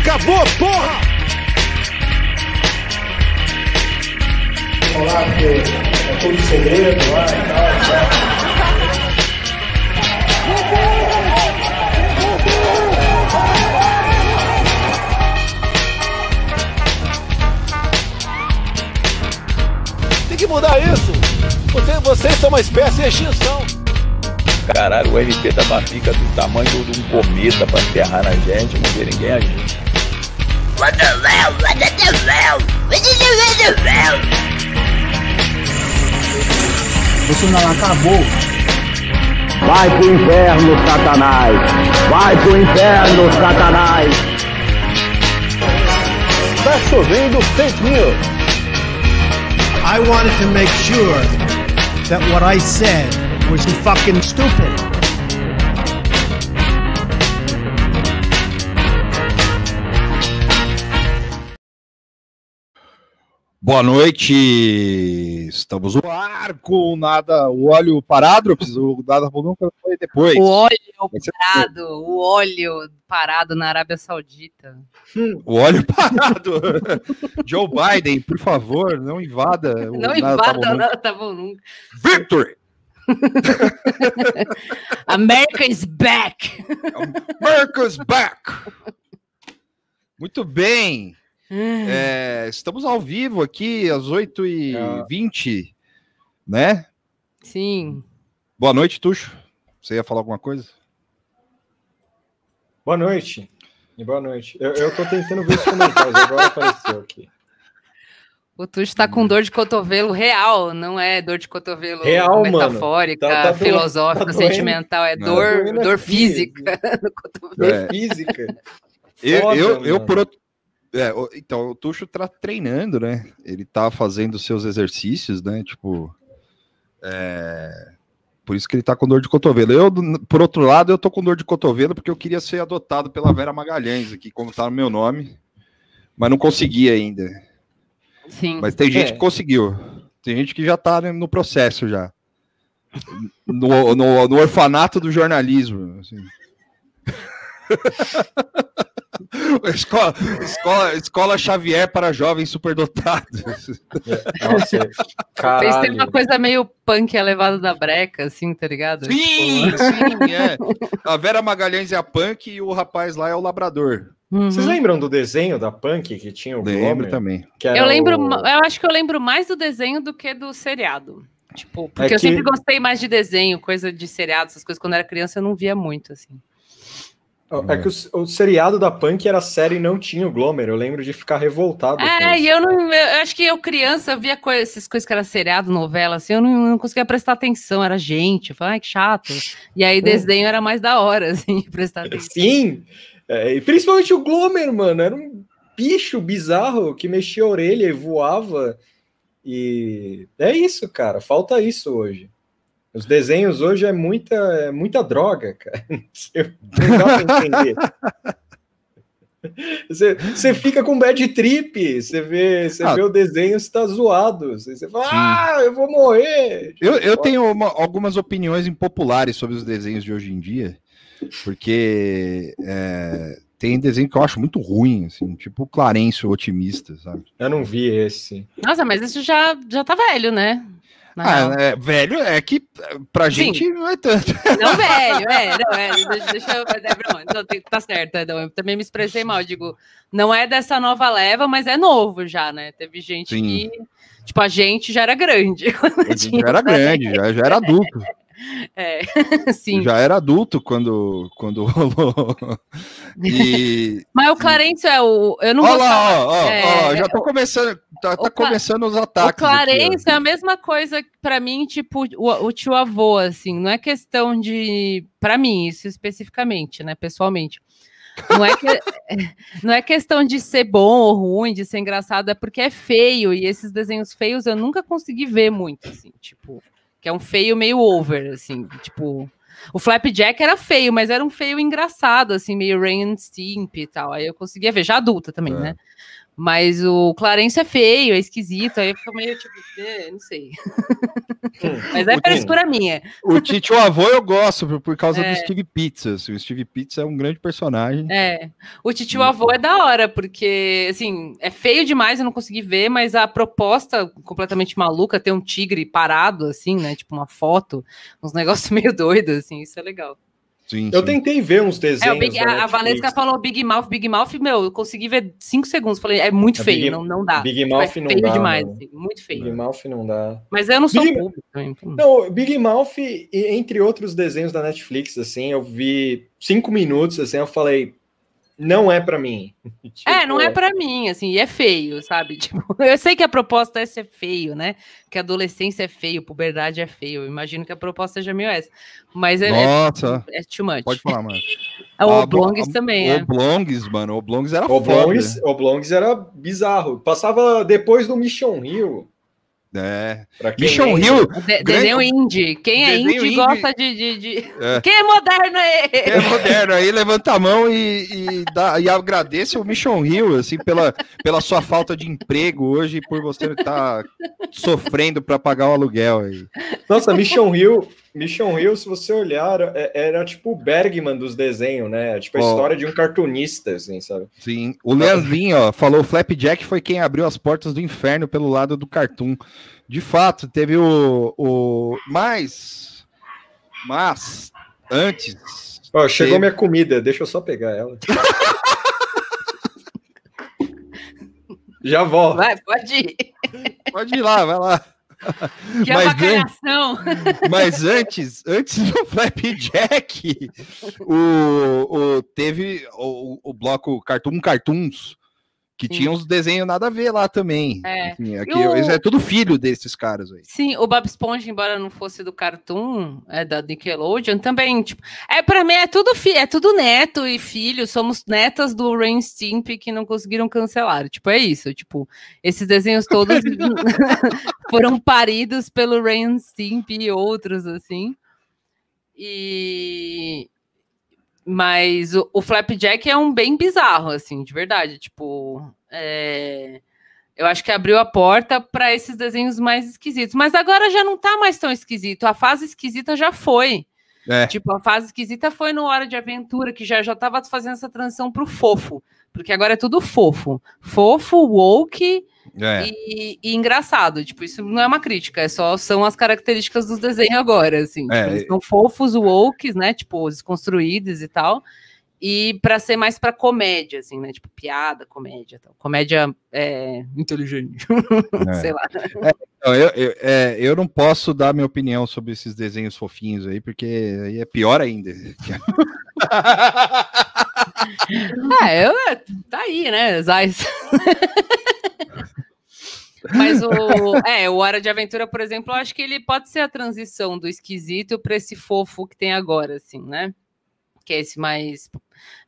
acabou, porra! Que é tudo segredo lá e tal. Tem que mudar isso! Você, vocês são uma espécie de extinção! Caralho, o MP da fica do tamanho de um cometa pra enterrar na gente, não vê ninguém agir. Isso não acabou. Vai pro inferno, Satanás! Vai pro inferno, Satanás! Tá chovendo fake news! I wanted to make sure that what I said was fucking stupid. Boa noite, estamos no ar com nada, o óleo parado, eu preciso nada nunca foi depois. O óleo parado, o óleo parado na Arábia Saudita. O óleo parado. Joe Biden, por favor, não invada. o Não Tá invada, Nunca. nada tá bom nunca. Victory! America is back! America's back! Muito bem. É, estamos ao vivo aqui às 8h20, né? Sim. Boa noite, Tuxo. Você ia falar alguma coisa? Boa noite. E boa noite. Eu, eu tô tentando ver os comentários, agora apareceu aqui. O Tuxo tá com dor de cotovelo real, não é dor de cotovelo Real, metafórica, Tá- tá doendo- filosófica, tá sentimental, é dor, doendo dor física no cotovelo. Dor É. física. Eu, eu, eu por outro. É, então, o Tuxo tá treinando, né? Ele tá fazendo seus exercícios, né? Tipo. é, Por isso que ele tá com dor de cotovelo. Eu, por outro lado, eu tô com dor de cotovelo porque eu queria ser adotado pela Vera Magalhães aqui, como tá no meu nome. Mas não consegui ainda. Sim. Mas tem gente É. que conseguiu. Tem gente que já tá né, no processo já. No, no, no orfanato do jornalismo. assim. escola, escola, escola Xavier para jovens superdotados. Nossa, Fez ter caralho. uma coisa meio punk elevado da breca, assim, tá ligado? Sim, sim, é. A Vera Magalhães é a punk e o rapaz lá é o labrador. Uhum. Vocês lembram do desenho da Punk que tinha o Lembro também. Eu lembro, o- eu acho que eu lembro mais do desenho do que do seriado. Tipo, porque É eu que- sempre gostei mais de desenho, coisa de seriado, essas coisas. Quando eu era criança, eu não via muito, assim. É que o, o seriado da Punk era série e não tinha o Glomer. Eu lembro de ficar revoltado. É, e eu não. Eu acho que eu, criança, eu via coi- essas coisas que era seriado, novela, assim, eu não, não conseguia prestar atenção, era gente. Eu falava, ai, que chato. E aí, desenho era mais da hora, assim, prestar atenção. Sim! É, e principalmente o Glomer, mano. Era um bicho bizarro que mexia a orelha e voava. E é isso, cara. Falta isso hoje. Os desenhos hoje é muita, é muita droga, cara. Não dá pra entender. Você, você fica com bad trip, você vê, você Ah. vê o desenho, você tá zoado. Você, você fala, Sim. ah, eu vou morrer. Eu, eu tenho uma- algumas opiniões impopulares sobre os desenhos de hoje em dia, porque é, tem desenho que eu acho muito ruim, assim, tipo o Clarencio Otimista, sabe? Eu não vi esse. Nossa, mas isso já, já tá velho, né? Ah, é, velho, é que pra Sim. gente não é tanto. Não, velho, é, não, é, deixa, deixa eu, é, não, tá certo, é, não, eu também me expressei mal, digo, não é dessa nova leva, mas é novo já, né, teve gente Sim. que, tipo, a gente já era grande, quando Já tinha- era grande, já, já era adulto. é, sim, Já era adulto quando, quando rolou. E. mas o Clarence é o, eu não Olha lá, ó, ó, é, ó, já tô começando. Tá, tá o Cla- começando os O ataques. aqui, ó. Clarence é a mesma coisa pra mim, tipo, o, o tio avô, assim, não é questão de. Pra mim, isso especificamente, né, pessoalmente. Não é, que- não é questão de ser bom ou ruim, de ser engraçado, é porque é feio, e esses desenhos feios eu nunca consegui ver muito, assim, tipo, que é um feio meio over, assim, tipo. O Flapjack era feio, mas era um feio engraçado, assim, meio Rain and Stimp e tal. Aí eu conseguia ver, já adulta também, É. né? Mas o Clarence é feio, é esquisito, aí fica meio tipo, eh, não sei. Mas é O frescura minha. O Tite, o avô, eu gosto por, por causa É. do Steve Pizza. assim, O Steve Pizza é um grande personagem. É. O titio avô é da hora, porque, assim, é feio demais, eu não consegui ver, mas a proposta completamente maluca, ter um tigre parado, assim, né? Tipo uma foto, uns negócios meio doidos, assim, isso é legal. Sim, Eu sim. tentei ver uns desenhos. É, Big- da a, a Netflix. Valesca falou Big Mouth, Big Mouth, meu, eu consegui ver cinco segundos. Falei, é muito A feio, Big- não, não dá. Big Tipo, Mouth é não feio dá, demais, mano. assim, muito feio. Big Mouth não dá. Mas eu não sou Big- público então- Não, Big Mouth, e- entre outros desenhos da Netflix, assim, eu vi cinco minutos, assim, eu falei, não é pra mim. É, não é Tipo, pra mim, assim, e é feio, sabe? Tipo, eu sei que a proposta é ser feio, né? Que adolescência é feio, puberdade é feio. Eu imagino que a proposta seja meio essa. Mas é, é, Nossa, é too much. pode falar, mano. É, O Ah, Oblongues bo- também, é. Oblongues, mano. Oblongues era Oblongues, foda. Oblongues era bizarro. Passava depois do Mission Hill. É. Quem Mission. Hill, De- grande- Desenho indie. Quem é Desenho indie, indie- gosta de, de, de- É. Quem é moderno aí? é moderno. Aí levanta a mão e, e, dá, e agradece o Mission Hill, assim, pela, pela sua falta de emprego hoje e por você estar sofrendo para pagar o aluguel aí. Nossa, Mission Hill, Mission Hill, se você olhar, é- era tipo o Bergman dos desenhos, né? Tipo a Ó. história de um cartunista, assim, sabe? Sim. O Leandrinho, ó, falou: Flapjack foi quem abriu as portas do inferno pelo lado do cartoon. De fato, teve o. o... Mas. Mas. Antes. Ó, chegou Teve- minha comida, deixa eu só pegar ela. Já volto. Vai, pode ir. Pode ir lá, vai lá. Que Mas avacalhação. Mas antes, antes do Flapjack, o, o, teve o, o bloco Cartoon Cartoons, que Sim. tinha uns desenhos nada a ver lá também. É. Enfim, aqui, o- eles é tudo filho desses caras aí. Sim, o Bob Esponja, embora não fosse do Cartoon, é da Nickelodeon, também, tipo, é para mim é tudo fi é tudo neto e filho, somos netas do Rain Stimpy que não conseguiram cancelar. Tipo, é isso, tipo, esses desenhos todos foram paridos pelo Rain Stimpy e outros assim. E mas o, o Flapjack é um bem bizarro, assim, de verdade. Tipo, é, eu acho que abriu a porta para esses desenhos mais esquisitos. Mas agora já não tá mais tão esquisito. A fase esquisita já foi. É. Tipo, a fase esquisita foi no Hora de Aventura, que já já tava fazendo essa transição pro fofo. Porque agora é tudo fofo. Fofo, woke É. e, e engraçado. Tipo, isso não é uma crítica, é só são as características dos desenhos agora, assim. Tipo, É, eles são fofos, wokes, né? Tipo, desconstruídos e tal. E para ser mais para comédia, assim, né? Tipo, piada, comédia, tal. comédia é, inteligente, É. sei lá. Não, eu, eu, é, eu não posso dar minha opinião sobre esses desenhos fofinhos aí, porque aí é pior ainda. É, eu, é, tá aí, né, Zais. Mas o, é, o Hora de Aventura, por exemplo, eu acho que ele pode ser a transição do esquisito para esse fofo que tem agora, assim, né? Que é esse mais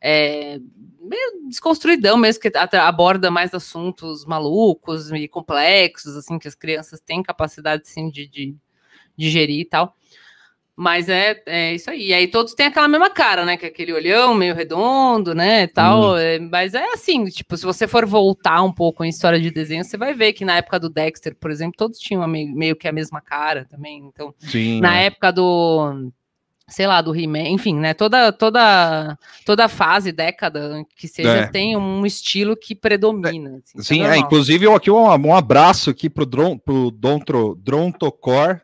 é, meio desconstruidão mesmo, que aborda mais assuntos malucos e complexos, assim, que as crianças têm capacidade, sim, de, de digerir e tal. Mas é, é isso aí. E aí todos têm aquela mesma cara, né? Que é aquele olhão meio redondo, né? Tal. É, mas é assim, tipo, se você for voltar um pouco em história de desenho, você vai ver que na época do Dexter, por exemplo, todos tinham meio, meio que a mesma cara também. Então, Sim. na é. época do sei lá, do He-Man, enfim, né? Toda, toda, toda fase, década que seja, É. tem um estilo que predomina. assim, isso Sim, é, inclusive eu aqui um, um abraço aqui pro, Dron, pro Dontro, Drontocor,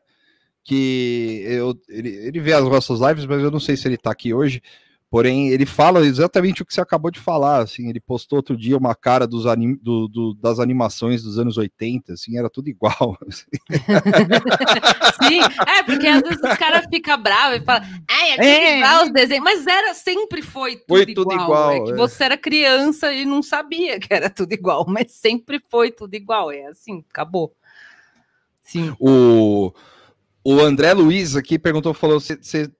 que eu, ele, ele vê as nossas lives, mas eu não sei se ele tá aqui hoje. Porém, ele fala exatamente o que você acabou de falar. Assim, ele postou outro dia uma cara dos anim, do, do- das animações dos anos 80, assim, era tudo igual. assim. Sim, é, porque às vezes os caras ficam bravos e falam, ai, é tudo É. igual os desenhos, mas era, sempre foi tudo, Foi tudo igual. igual, É que é. você era criança e não sabia que era tudo igual, mas sempre foi tudo igual. É assim, acabou. Sim. O, o André Luiz aqui perguntou, falou, você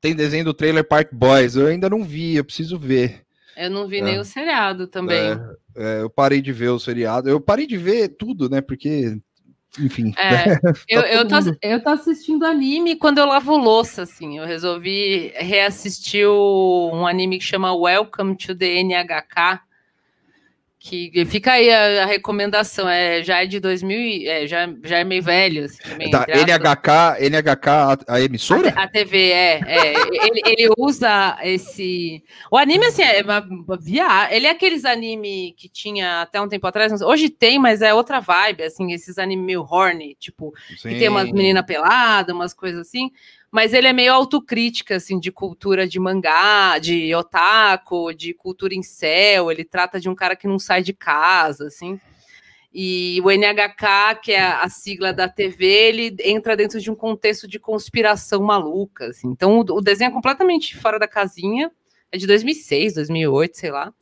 tem desenho do trailer Park Boys? Eu ainda não vi, eu preciso ver. Eu não vi É. nem o seriado também. É, é, eu parei de ver o seriado. Eu parei de ver tudo, né? Porque, enfim. É, eu, eu, todo tô, mundo. eu tô assistindo anime quando eu lavo louça, assim. Eu resolvi reassistir o- um anime que chama Welcome to the NHK, Que fica aí a, a recomendação, é, já é de 2000, e- é, já, já é meio velho. Assim, também, aspas. NHK, NHK, a, a emissora? A TV, é. é ele, ele usa esse. O anime, assim, é uma, uma via... Ele é aqueles anime que tinha até um tempo atrás. Hoje tem, mas é outra vibe, assim, esses anime meio horny, tipo, que tem umas Sim. meninas peladas, umas coisas assim. Mas ele é meio autocrítica, assim, de cultura de mangá, de otaku, de cultura em céu. Ele trata de um cara que não sai de casa, assim. E o NHK, que é a sigla da TV, ele entra dentro de um contexto de conspiração maluca. assim. Então, o, desenho é completamente fora da casinha. É de 2006, 2008, sei lá.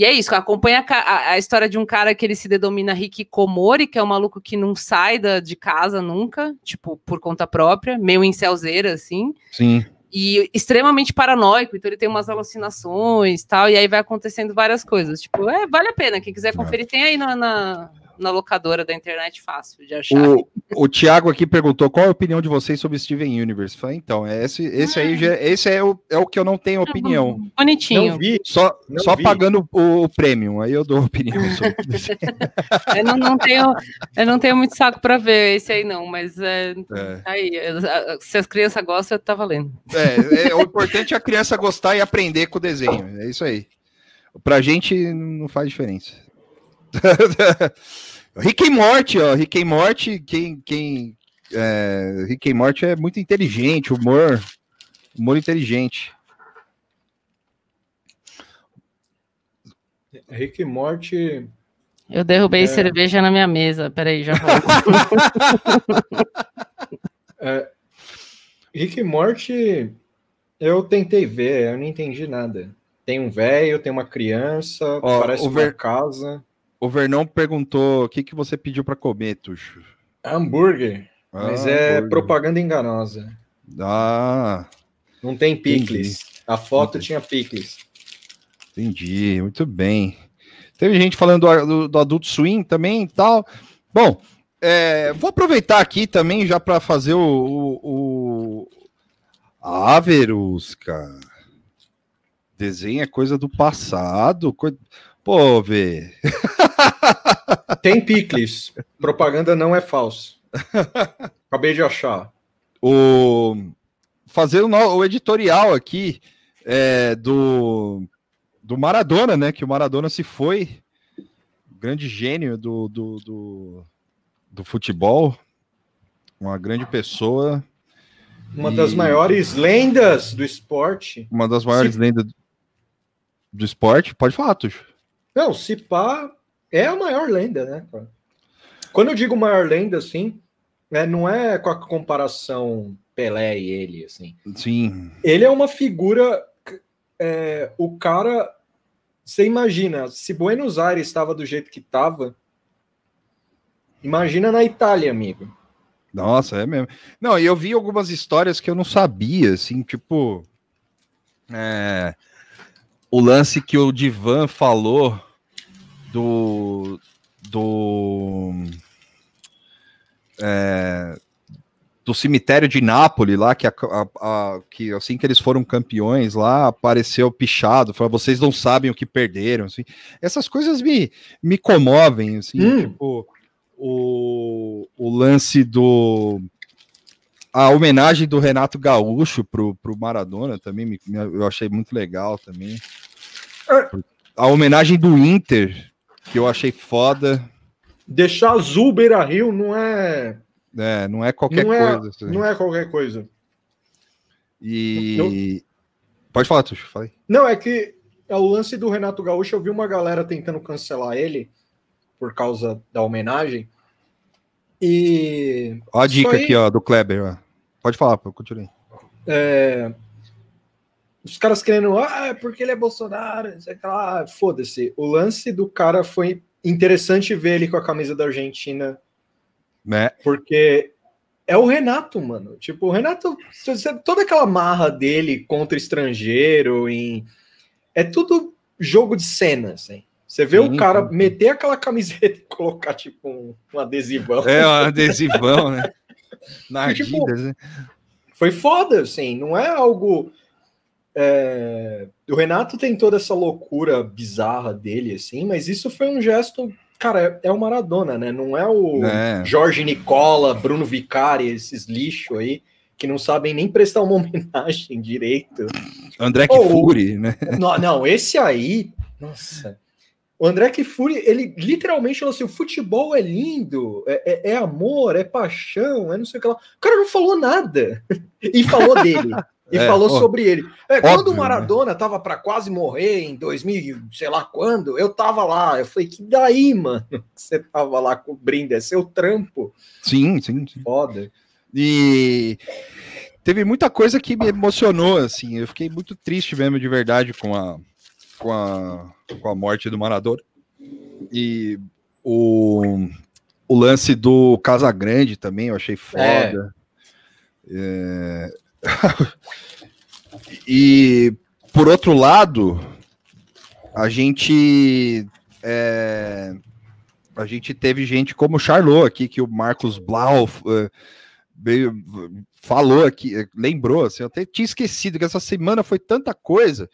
E é isso, acompanha a, a- a história de um cara que ele se denomina Hikikomori, que é um maluco que não sai da, de casa nunca, tipo, por conta própria, meio incelzeira, assim Sim. e extremamente paranoico, então ele tem umas alucinações tal, e aí vai acontecendo várias coisas. Tipo, é, vale a pena. Quem quiser conferir, tem aí na, na, na locadora da internet fácil de achar. O, o Thiago aqui perguntou qual é a opinião de vocês sobre Steven Universe. Falei, então, esse, esse aí já, esse é o, é o que eu não tenho opinião. Bonitinho. Não vi. Só, Não só vi. pagando o, o premium, aí eu dou opinião sobre isso. Eu não, não tenho, eu não tenho muito saco pra ver esse aí, não, mas é, É. aí, se as crianças gostam, tá valendo. É, é, o importante é a criança gostar e aprender com o desenho. É isso aí. Pra gente não faz diferença. Rick e Morty, ó. Rick e Morty, quem. quem é, Rick e Morty é muito inteligente, humor. Humor inteligente. Rick e Morty. Eu derrubei É. cerveja na minha mesa. Peraí, já volto. é, Rick e Morty, eu tentei ver, eu não entendi nada. Tem um velho, tem uma criança, Ó, parece uma ver- casa. O Vernão perguntou o que, que você pediu pra comer, Tuxo. Hambúrguer, mas Ah, é hambúrguer. propaganda enganosa. Ah, Não tem picles. A foto Entendi. tinha picles. entendi. Muito bem. Teve gente falando do, do, do Adult Swim também e tal. Bom, é, vou aproveitar aqui também já para fazer o, o, o Averus, cara. Desenho é coisa do passado. coi- Pô, vê. Tem picles. Propaganda não é falso. Acabei de achar. o fazer o, editorial aqui é, do do Maradona, né? Que o Maradona se foi, grande gênio do, do, do, do futebol, uma grande pessoa, Uma E- das maiores lendas do esporte. uma das maiores Se- lendas do, do esporte. Pode falar, Tuxo. Não, se pá, é a maior lenda, né? Quando eu digo maior lenda, assim, né, não é com a comparação Pelé e ele, assim. Sim, Ele é uma figura. é, o cara. Você imagina, se Buenos Aires estava do jeito que estava, imagina na Itália, amigo. Nossa, é mesmo. Não, e eu vi algumas histórias que eu não sabia, assim, tipo. é, o lance que o Divan falou do. do. é, do cemitério de Nápoles lá, que, a- a- a- que assim que eles foram campeões lá, apareceu pichado, falou, vocês não sabem o que perderam, assim. Essas coisas me, me comovem, assim, Hum. tipo, o, o lance do a homenagem do Renato Gaúcho pro, pro Maradona também me- me- eu achei muito legal também. É. A homenagem do Inter, que eu achei foda, Deixar azul Beira Rio não é. né? Não é qualquer não, é coisa. assim. não é qualquer coisa. E pode falar, Tuxo, falei. Não, é que é o lance do Renato Gaúcho, eu vi uma galera tentando cancelar ele por causa da homenagem. E Ó a dica aí- aqui, ó, do Kleber, ó. Pode falar, continue. é, os caras querendo, ah, é porque ele é Bolsonaro. Ah, Foda-se. O lance do cara foi interessante ver ele com a camisa da Argentina, Né? porque é o Renato, mano. Tipo, o Renato, toda aquela marra dele contra estrangeiro, em, é tudo jogo de cena, assim. Você vê Sim, o cara sim. meter aquela camiseta e colocar, tipo, um, um adesivão. É, um adesivão, né? Na E, tipo, Adidas, né? Foi foda, assim. Não é algo é, o Renato tem toda essa loucura bizarra dele, assim, mas isso foi um gesto. Cara, é, é o Maradona, né? Não é o É. Jorge Nicola, Bruno Vicari, esses lixo aí, que não sabem nem prestar uma homenagem direito. André Kifuri, né? Não, não, esse aí, nossa. O André Kifuri, ele literalmente falou assim: o futebol é lindo, é, é- é amor, é paixão, é não sei o que lá. O cara não falou nada. E falou dele. E É, falou ó, sobre ele. É, quando óbvio, o Maradona tava para quase morrer em 2000, sei lá quando, eu tava lá. Eu falei, que daí, mano? Que você tava lá cobrindo, é seu trampo. Sim, sim, sim. Foda. E teve muita coisa que me emocionou, assim. Eu fiquei muito triste mesmo, de verdade, com a, com a, com a morte do Maradona. E o, o lance do Casagrande também, eu achei foda. É. e, por outro lado, a gente... é, a gente teve gente como o Charlot aqui, que o Marcos Blau veio- falou aqui, eh, lembrou, assim, eu até tinha esquecido que essa semana foi tanta coisa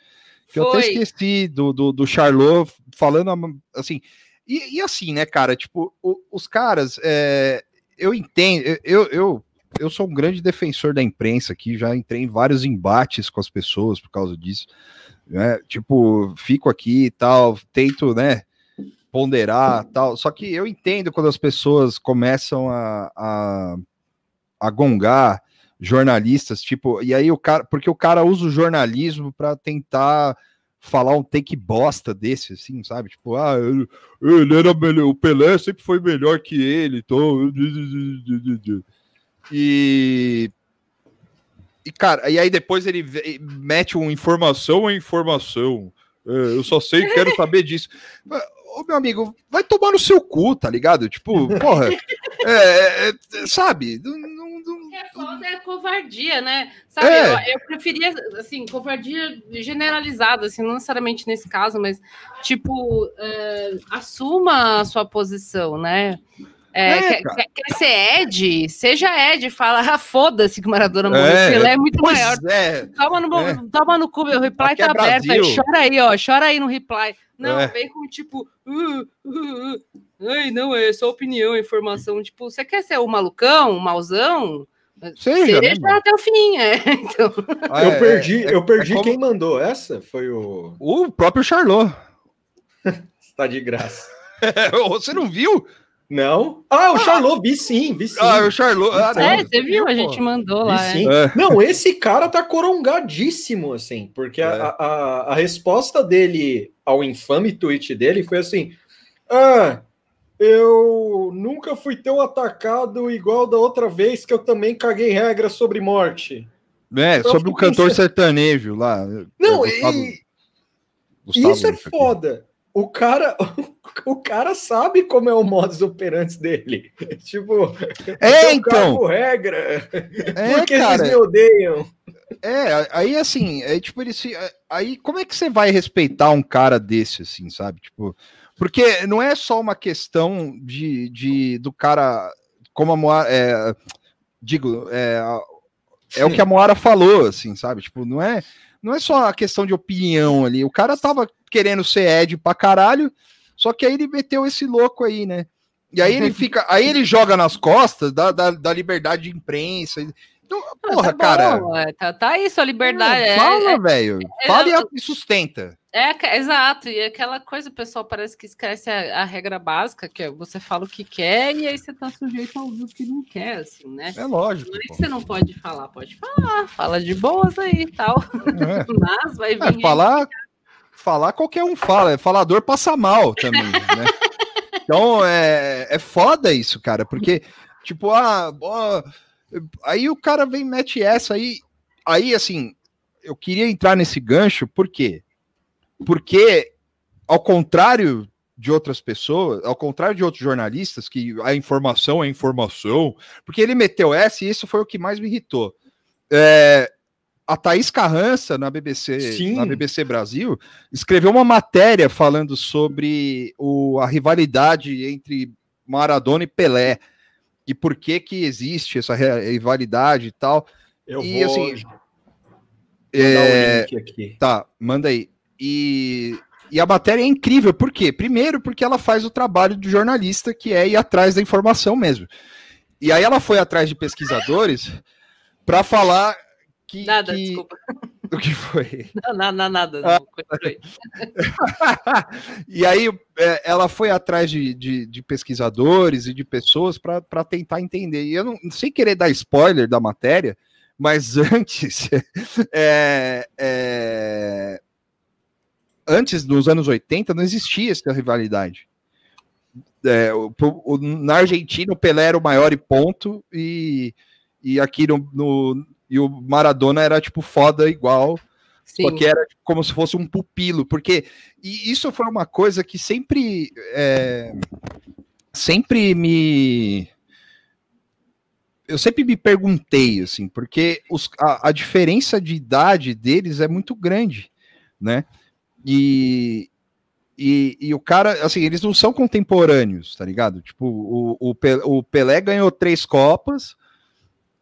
que eu até Foi. esqueci do, do, do Charlot falando assim. E, e assim, né, cara? Tipo, o- os caras, é, eu entendo, eu, eu, eu sou um grande defensor da imprensa aqui, já entrei em vários embates com as pessoas por causa disso. Né? Tipo, fico aqui e tal, tento, né? ponderar tal. Só que eu entendo quando as pessoas começam a, a, a gongar jornalistas, tipo, e aí o cara, porque o cara usa o jornalismo para tentar falar um take bosta desse, assim, sabe? Tipo, ah, ele, ele era melhor, o Pelé sempre foi melhor que ele, então. E. E, cara, e aí depois ele mete uma informação em informação. É, eu só sei, quero saber disso. Ô, meu amigo, vai tomar no seu cu, tá ligado? Tipo, porra, é, é, sabe? Não- não- é foda é covardia, né? Sabe, É. eu, eu preferia, assim, covardia generalizada, assim, não necessariamente nesse caso, mas, tipo, é, assuma a sua posição, né? É, É, quer, quer- ser Ed? Seja Ed, fala, ah, foda-se que o Maradona morreu, É, é muito maior. é, Toma no, É. toma no cu, meu reply Aqui é tá aberto. aí, chora aí, ó. Chora aí no reply. Não, É. vem com tipo. "Uh, uh, uh". Ai, não, é só opinião, informação. Tipo, você quer ser o malucão, o mauzão? Seja, né, mano? até o fim, é. Então, Ah, eu é, perdi, é- eu perdi é como- quem mandou essa? Foi o. O próprio Charlot. Tá de graça. Você não viu? Não? Ah, o Charlot, vi sim, vi sim. Ah, o Charlot. Ah, é, você viu? A gente mandou lá. é. sim. É. Não, esse cara tá corongadíssimo, assim, porque a, É. a, a resposta dele ao infame tweet dele foi assim: Ah, eu nunca fui tão atacado igual da outra vez que eu também caguei regra sobre morte. É, Eu sobre o fiquei cantor pensando- sertanejo lá. Não, É, Gustavo- e, Gustavo isso é aqui. foda. O cara, o cara sabe como é o modus operandi dele. tipo, É, então. regra. É, porque cara. eles me odeiam. É, aí assim, é tipo ele se. Aí como é que você vai respeitar um cara desse, assim, sabe? Tipo, porque não é só uma questão de, de do cara, como a Moara. É, digo, é, é o que a Moara falou, assim, sabe? Tipo, não é, não é só a questão de opinião ali. O cara tava querendo ser Ed pra caralho, só que aí ele meteu esse louco aí, né? E aí ele fica. Aí ele joga nas costas da, da, da liberdade de imprensa. Então, Ah, porra, tá cara. bom, é, tá, tá aí sua liberdade. É, é- fala, é- velho. é- fala e a- e sustenta. É, exato, e aquela coisa, o pessoal parece que esquece a, a regra básica, que é você fala o que quer e aí você tá sujeito a ouvir o que não quer, assim, né? É lógico. Não é que você não pode falar, pode falar, fala de boas aí e tal, É. mas vai vir. É, falar, falar qualquer um fala, é falador passa mal também, né? Então é, é foda isso, cara, porque, tipo, ah, ó, aí o cara vem e mete essa aí, aí assim, eu queria entrar nesse gancho, por quê? Porque, ao contrário de outras pessoas, ao contrário de outros jornalistas, que a informação é informação, porque ele meteu essa e isso foi o que mais me irritou. É, a Thaís Carrança, na BBC, Sim. na BBC Brasil, escreveu uma matéria falando sobre o, a rivalidade entre Maradona e Pelé. E por que que existe essa ri- rivalidade e tal. Eu E, vou. assim, É. Tá, manda aí. E, e a matéria é incrível, por quê? Primeiro, porque ela faz o trabalho do jornalista, que é ir atrás da informação mesmo. E aí ela foi atrás de pesquisadores para falar que. Nada, que- desculpa. O que foi? Não, nada, nada. Ah. não, continue. e aí é, ela foi atrás de, de, de pesquisadores e de pessoas para tentar entender. E eu não sem querer dar spoiler da matéria, mas antes, é, é, antes dos anos 80 não existia essa rivalidade. É, o- o- na Argentina o Pelé era o maior e ponto e, e aqui no, no- e o Maradona era tipo foda igual Sim. que era tipo, como se fosse um pupilo, porque e isso foi uma coisa que sempre é, sempre me eu sempre me perguntei assim, porque os- a, a diferença de idade deles é muito grande, né? E, e, e o cara, assim, eles não são contemporâneos, tá ligado? Tipo, o, o Pelé ganhou três Copas,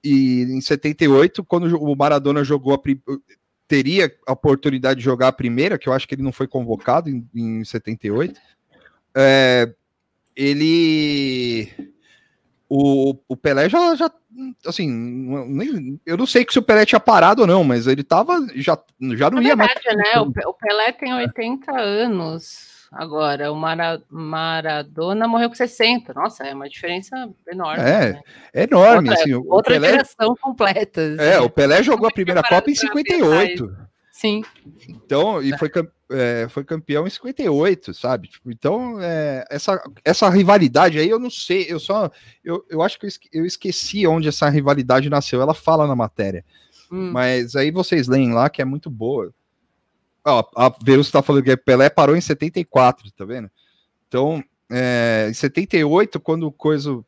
e em 78, quando o Maradona jogou a, teria a oportunidade de jogar a primeira, que eu acho que ele não foi convocado em, em 78. É, ele. O, o Pelé já, já. Assim, nem- eu não sei se o Pelé tinha parado ou não, mas ele tava. Já, já não Na ia mais. verdade, né? O Pe- o Pelé tem 80 anos agora. O Mara- Maradona morreu com 60. Nossa, é uma diferença enorme. É, né? É enorme. outra, assim, outra Pelé, geração completa. é, assim. o Pelé jogou a primeira Copa em pra pensar 58. Sim. Então, e foi, cam- é, foi campeão em 58, sabe? Tipo, então, é, essa, essa rivalidade aí, eu não sei, eu só. Eu, eu acho que eu esqueci onde essa rivalidade nasceu. Ela fala na matéria. Hum. Mas aí vocês leem lá que é muito boa. Ó, a Verus tá falando que Pelé parou em 74, tá vendo? Então, é, em 78, quando o coisa.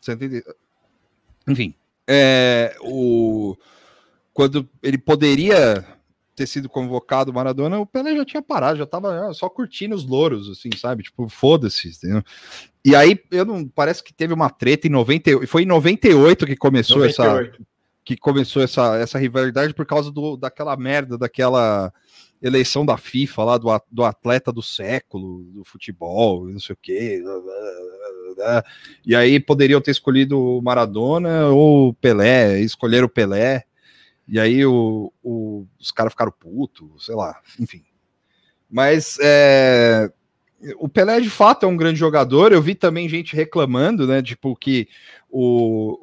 70 Enfim, é, o, quando ele poderia ter sido convocado Maradona, o Pelé já tinha parado, já tava ah, só curtindo os louros, assim, sabe? Tipo, foda-se, entendeu? E aí, eu não, parece que teve uma treta em 98, foi em 98 que começou essa 98. que começou essa, essa rivalidade por causa do, daquela merda, daquela eleição da FIFA lá, do, do atleta do século, do futebol, não sei o quê. E aí poderiam ter escolhido o Maradona ou o Pelé, escolheram o Pelé, e aí o, o- os caras ficaram putos, sei lá, enfim. Mas é, o Pelé de fato é um grande jogador. Eu vi também gente reclamando, né? Tipo, que o,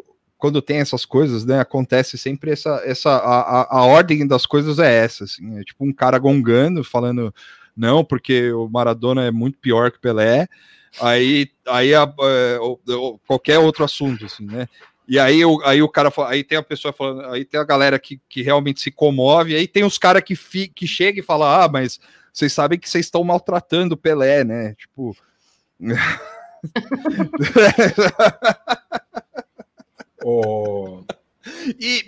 o, quando tem essas coisas, né? Acontece sempre essa. essa a, a, a ordem das coisas é essa, assim, é tipo um cara gongando, falando, não, porque o Maradona é muito pior que Pelé. Aí, aí a- é, qualquer outro assunto, assim, né? E aí, o, aí o cara fala, aí tem a pessoa falando, aí tem a galera que, que realmente se comove, aí tem os caras que, que chega e fala, ah, mas vocês sabem que vocês estão maltratando o Pelé, né? Tipo. O-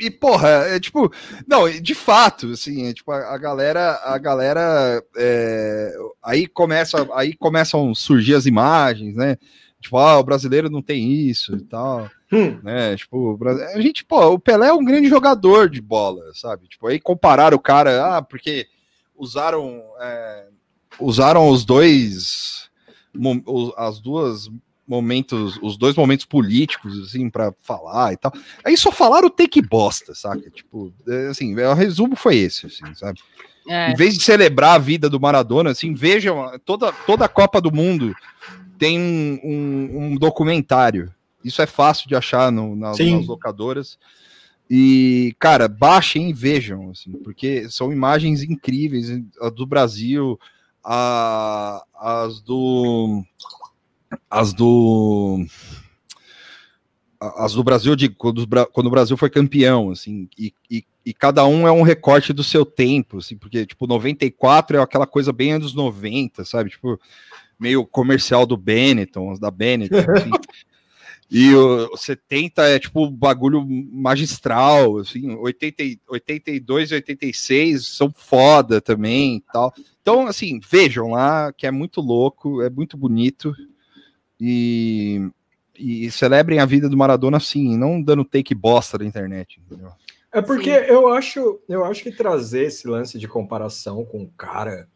E, porra, é tipo, não, de fato, assim, é, tipo, a, a galera, a galera, é, aí começa, aí começam a surgir as imagens, né? Tipo, ah, o brasileiro não tem isso e tal, Hum. né? Tipo, a gente, pô, o Pelé é um grande jogador de bola, sabe? Tipo, aí compararam o cara, ah, porque usaram, é, usaram os dois, as duas momentos, os dois momentos políticos, assim, para falar e tal. Aí só falaram take bosta, saca? Tipo, é, assim, o resumo foi esse, assim, sabe? É. Em vez de celebrar a vida do Maradona, assim, vejam, toda, toda a Copa do Mundo tem um, um- um documentário. Isso é fácil de achar no- nas, nas locadoras. E, cara, baixem e vejam, assim, porque são imagens incríveis, a do Brasil, a- as do. As do. As do Brasil, eu digo, quando, quando o Brasil foi campeão, assim, e, e, e cada um é um recorte do seu tempo, assim, porque, tipo, 94 é aquela coisa bem anos 90, sabe? Tipo, meio comercial do Benetton, da Benetton, assim. E o o 70 é tipo bagulho magistral, assim, 80, e- 82 e 86 são foda também tal. Então, assim, vejam lá, que é muito louco, é muito bonito. E, e celebrem a vida do Maradona assim, não dando take bosta da internet, entendeu? É porque eu acho, eu acho que trazer esse lance de comparação com o cara,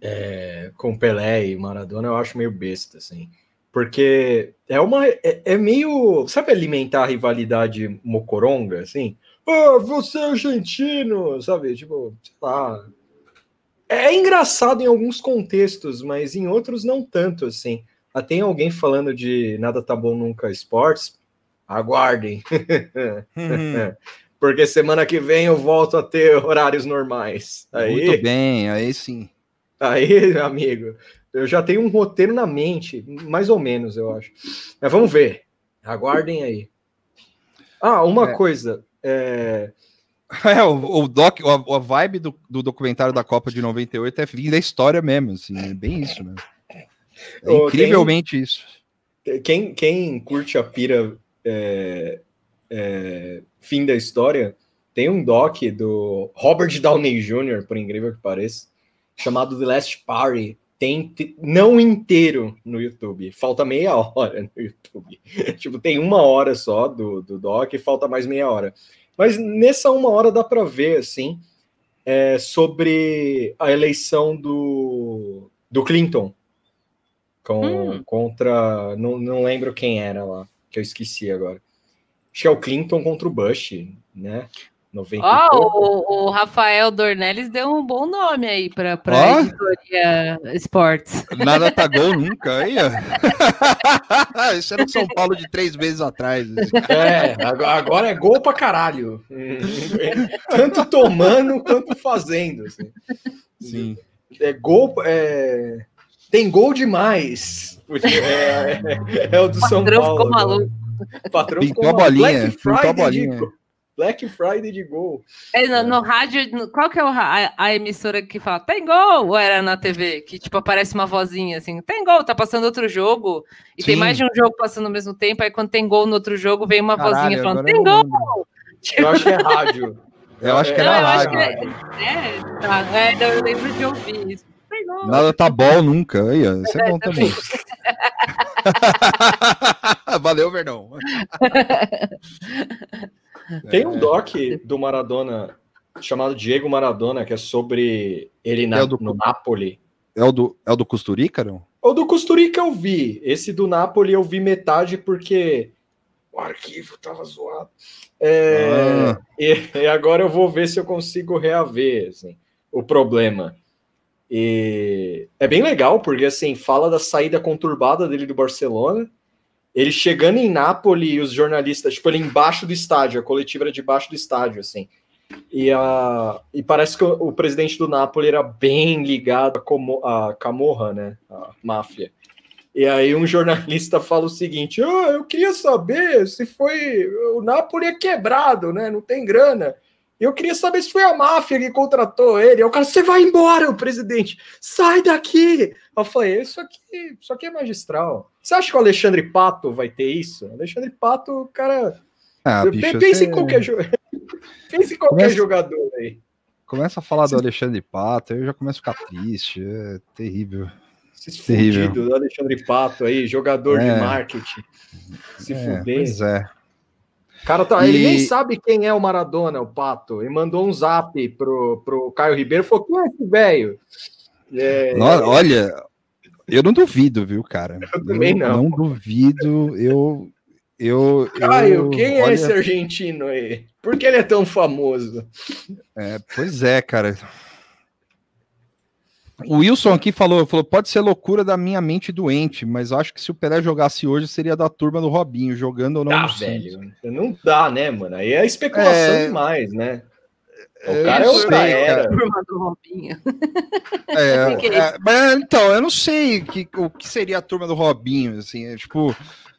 é, com Pelé e Maradona, eu acho meio besta, assim. Porque é uma. É, é meio. Sabe alimentar a rivalidade mocoronga, assim? Ah, você é argentino, sabe? Tipo, sei lá. É engraçado em alguns contextos, mas em outros não tanto, assim. Ah, tem alguém falando de nada tá bom nunca esportes? Aguardem. Uhum. Porque semana que vem eu volto a ter horários normais. Aí, Muito bem, aí sim. aí, amigo, eu já tenho um roteiro na mente, mais ou menos, eu acho. Mas vamos ver. Aguardem aí. Ah, uma É. coisa. é, É, o, o doc, a, a vibe do, do documentário da Copa de 98 é vir da história mesmo, assim, é bem isso, né? É incrivelmente isso. Quem, quem curte a pira é, é, fim da história, tem um doc do Robert Downey Jr., por incrível que pareça, chamado The Last Party. Tem te- não inteiro no YouTube. Falta meia hora no YouTube. tipo, tem uma hora só do, do doc e falta mais meia hora. Mas nessa uma hora dá para ver, assim, é, sobre a eleição do, do Clinton com, Hum. contra. Não, não lembro quem era lá, que eu esqueci agora. Acho que é o Clinton contra o Bush, né? 90 e Ó, pouco. o, o Rafael Dornelles deu um bom nome aí para Ó. a editoria Esportes. Nada tá gol nunca, aí. Isso era o São Paulo de três meses atrás. assim. É, agora, agora é gol pra caralho. Tanto tomando quanto fazendo. assim. Sim. É gol. é, Tem gol demais. É, é- é o do São patrão Paulo. ficou maluco. O patrão Pintou ficou a bolinha, Black pintou a Friday de bolinha. gol. Black Friday de gol. É, no, no rádio, no- qual que é o a, a emissora que fala tem gol? Ou era na TV? Que tipo aparece uma vozinha assim, tem gol, tá passando outro jogo. E tem Sim. mais de um jogo passando ao mesmo tempo. Aí quando tem gol no outro jogo, vem uma Caralho, vozinha falando tem gol. lembro. Eu acho que é rádio. Eu acho que Não, era eu acho rádio. que é, é, tá, é, eu lembro de ouvir isso. Nada tá bom nunca. Aí, ó. Isso é bom também. Valeu, Verdão. Tem um doc do Maradona chamado Diego Maradona, que é sobre ele na- É do- no Napoli. É o do, é o do Costurica, não? O do Costurica eu vi. Esse do Napoli eu vi metade porque o arquivo tava zoado. É, Ah. e, e agora eu vou ver se eu consigo reaver assim, o problema. E é bem legal, porque assim, fala da saída conturbada dele do Barcelona. Ele chegando em Nápoles e os jornalistas, tipo, ele embaixo do estádio, a coletiva era debaixo do estádio, assim. E, a, e parece que o, o presidente do Napoli era bem ligado a, Como, a Camorra, né? A máfia. E aí um jornalista fala o seguinte: ah, eu queria saber se foi. O Napoli é quebrado, né? Não tem grana. Eu queria saber se foi a máfia que contratou ele. Aí o cara, você vai embora, o presidente. Sai daqui. Eu falei, isso aqui, isso aqui é magistral. Você acha que o Alexandre Pato vai ter isso? Alexandre Pato, o cara. Ah, bicho, pense você em qualquer, jo... pense em qualquer Começa- jogador aí. começa a falar do Alexandre Pato, aí eu já começo a ficar triste. É terrível. Terrível. fudidos do Alexandre Pato aí, jogador de É. marketing. Se É, fuder. pois é. Cara, tá, ele E- nem sabe quem é o Maradona, o Pato. Ele mandou um zap pro, pro Caio Ribeiro e falou: quem é esse velho? É, Olha, eu não duvido, viu, cara? Eu também não. Não duvido. Eu. Eu. Caio, eu- quem é olha, esse argentino aí? Por que ele é tão famoso? é, pois é, cara. O Wilson aqui falou, falou, pode ser loucura da minha mente doente, mas acho que se o Pelé jogasse hoje seria da turma do Robinho, jogando ou não. Ah, Santos. velho. Não dá, né, mano? Aí é especulação É. demais, né? O Eu cara é sei, era. cara. Turma do Robinho. É, Que que é é, mas, então, eu não sei que, o que seria a turma do Robinho, assim, é, tipo,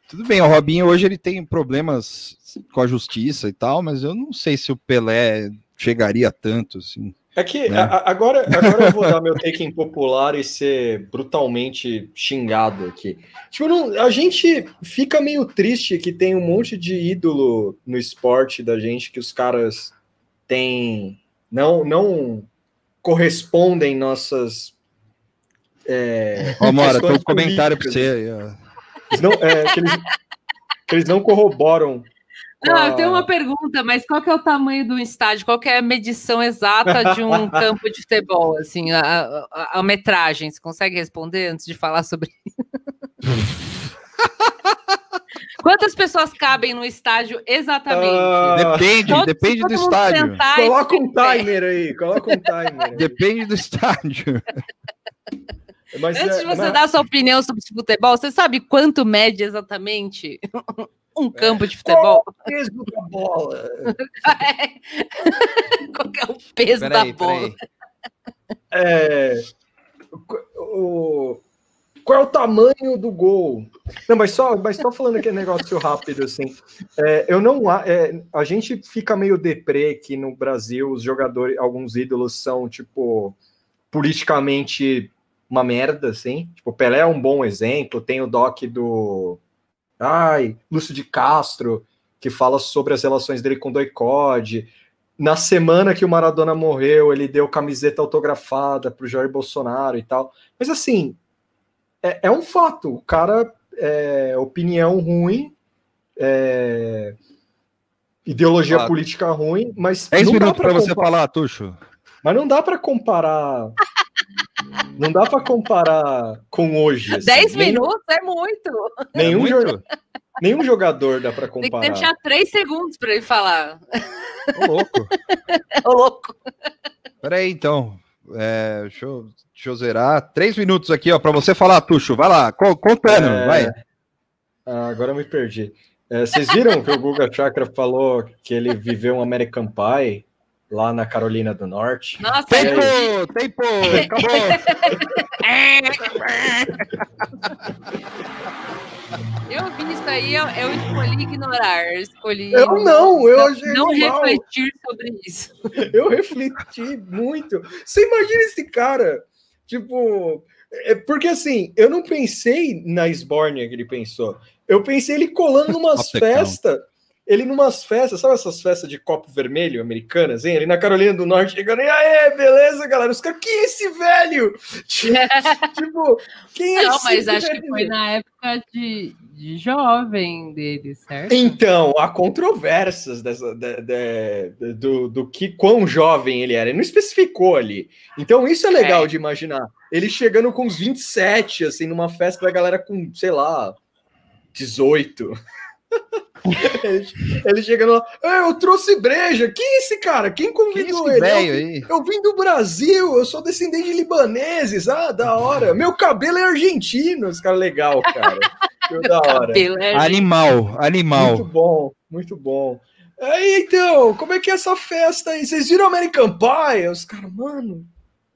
tudo bem, o Robinho hoje ele tem problemas com a justiça e tal, mas eu não sei se o Pelé chegaria tanto, assim. É que Né? a- agora, agora eu vou dar meu take impopular e ser brutalmente xingado aqui. Tipo, não- a gente fica meio triste que tem um monte de ídolo no esporte da gente que os caras têm. Não, não correspondem nossas. É, Ó, Mora, tem um comentário pra políticas. você não, é, que, eles, que eles não corroboram Não, a- eu tenho uma pergunta, mas qual que é o tamanho do estádio? Qual que é a medição exata de um campo de futebol? Assim, a, a- a metragem, você consegue responder antes de falar sobre Quantas pessoas cabem no estádio exatamente? Ah, Depende, Todo- depende do estádio. sentar Coloca um timer aí, coloca um timer. aí. Depende do estádio. Mas, Antes é, de você mas- dar a sua opinião sobre futebol, você sabe quanto mede exatamente um campo de futebol? Qual o peso da bola? Qual é o peso Peraí, da bola? É, o, qual é o tamanho do gol? Não, mas só, mas só falando aquele negócio rápido, assim. é, eu não. a- é, a gente fica meio deprê que no Brasil os jogadores, alguns ídolos são, tipo, politicamente uma merda, assim. Tipo, o Pelé é um bom exemplo. Tem o doc do. Ai, Lúcio de Castro, que fala sobre as relações dele com o Doicode. Na semana que o Maradona morreu, ele deu camiseta autografada pro Jair Bolsonaro e tal. Mas assim, é, é um fato. O cara é opinião ruim, é, ideologia Fato. política ruim, mas 10 não dá minutos para você falar, Tuxo. Mas não dá para comparar. Não dá para comparar com hoje. assim. 10 Nem- minutos é muito. Nenhum, É jo- muito? nenhum jogador dá para Tem que comparar. deixar 3 segundos para ele falar. Ô, louco. Ô, louco. Peraí, então. É, deixa, eu, deixa eu zerar. Três minutos aqui, ó, para você falar, Tuxo. Vai lá, co- contando, É, vai. Ah, agora eu me perdi. É, vocês viram que o Guga Chakra falou que ele viveu um American Pie lá na Carolina do Norte? Nossa, Tempo, eu- tempo, acabou. eu vi isso aí, eu, eu escolhi ignorar. Eu escolhi. Eu não, eu achei não animal. refletir sobre isso. Eu refleti muito. Você imagina esse cara? Tipo, é porque assim, eu não pensei na esbórnia que ele pensou. Eu pensei ele colando count. festas. Ele numas festas, sabe essas festas de copo vermelho americanas, hein? Ele na Carolina do Norte chegando, e aí, beleza, galera? Os caras, quem é esse velho? tipo, quem é Não, esse mas acho velho? que foi na época de, de jovem dele, certo? Então, há controvérsias dessa, de- de- do, do que quão jovem ele era. Ele não especificou ali. Então, isso é legal É. de imaginar. Ele chegando com uns 27, assim, numa festa da galera com, sei lá, 18. ele, ele chegando lá, "Ah, eu trouxe breja. Quem é esse cara? Quem Quem é convidou ele? Eu-? Eu vim do Brasil, eu sou descendente de libaneses. Ah, da hora. Meu cabelo é argentino. Esse cara legal, cara. Da hora. Cabelo, é, Animal, animal. Muito bom, muito bom. Aí, então, como é que é essa festa aí? Vocês viram American Pie? Os caras, mano,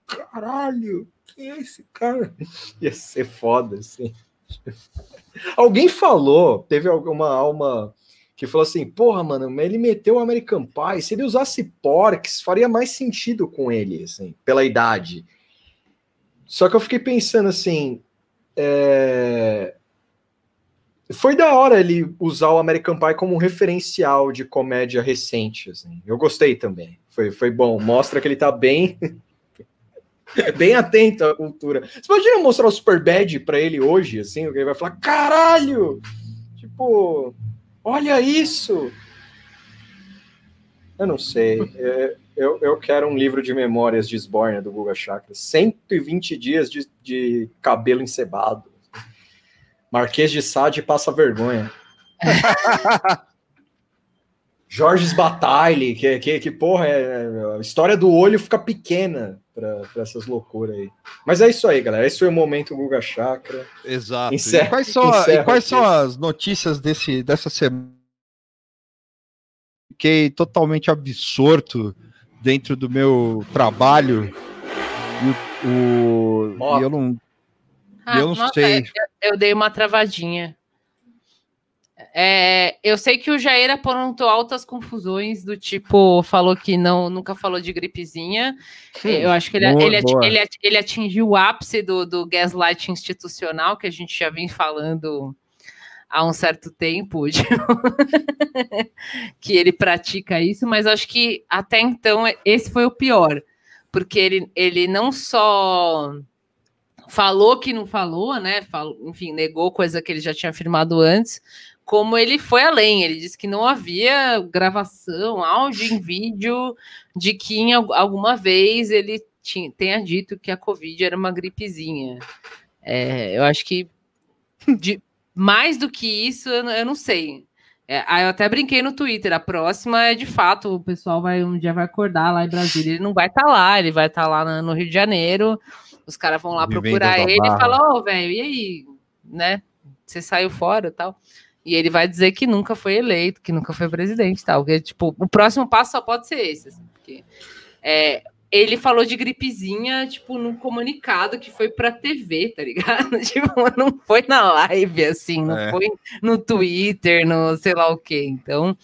caralho, quem é esse cara? Ia ser foda, assim. Alguém falou, teve alguma alma que falou assim, porra, mano, ele meteu o American Pie, se ele usasse porcs, faria mais sentido com ele, assim, pela idade. Só que eu fiquei pensando assim, é, foi da hora ele usar o American Pie como um referencial de comédia recente. Assim. Eu gostei também. Foi, foi bom. Mostra que ele tá bem. bem atento à cultura. Você imagina mostrar o Superbad pra ele hoje, assim, ele vai falar: caralho! Tipo, olha isso! Eu não sei. É, eu, eu quero um livro de memórias de Sbornia do Guga Chakra. 120 dias de, de cabelo encebado. Marquês de Sade passa vergonha. Jorge Bataille, que, que, que porra, é, a história do olho fica pequena para essas loucuras aí. Mas é isso aí, galera. Esse foi o momento Guga Chakra. Exato. Encerra- e quais são, encerra e quais são as notícias desse, dessa semana? Fiquei totalmente absorto dentro do meu trabalho. E, o, e eu não, Ah, eu não nossa, sei. Eu, eu dei uma travadinha. É, eu sei que o Jair aprontou altas confusões do tipo, falou que não, nunca falou de gripezinha. eu acho que ele, boa, ele, boa. ele ele atingiu o ápice do, do gaslight institucional, que a gente já vem falando há um certo tempo, que ele pratica isso, mas acho que até então esse foi o pior, porque ele, ele não só falou que não falou, né? Falou, enfim, negou coisa que ele já tinha afirmado antes, como ele foi além. Ele disse que não havia gravação, áudio em vídeo, de que em al- alguma vez ele tinha, tenha dito que a Covid era uma gripezinha. É, eu acho que de- mais do que isso, eu, não- eu não sei. É, aí eu até brinquei no Twitter. A próxima é de fato, o pessoal vai um dia vai acordar lá em Brasília. Ele não vai estar lá, ele vai estar lá na- no Rio de Janeiro. Os caras vão lá Vivendo procurar ele e falar: Ô, velho, e aí? Né? Você saiu fora e tal. E ele vai dizer que nunca foi eleito, que nunca foi presidente tal. Porque, tipo, o próximo passo só pode ser esse. assim, porque, é, ele falou de gripezinha, tipo, num comunicado que foi pra TV, tá ligado? Tipo, não foi na live, assim, não É. foi no Twitter, no sei lá o quê. Então,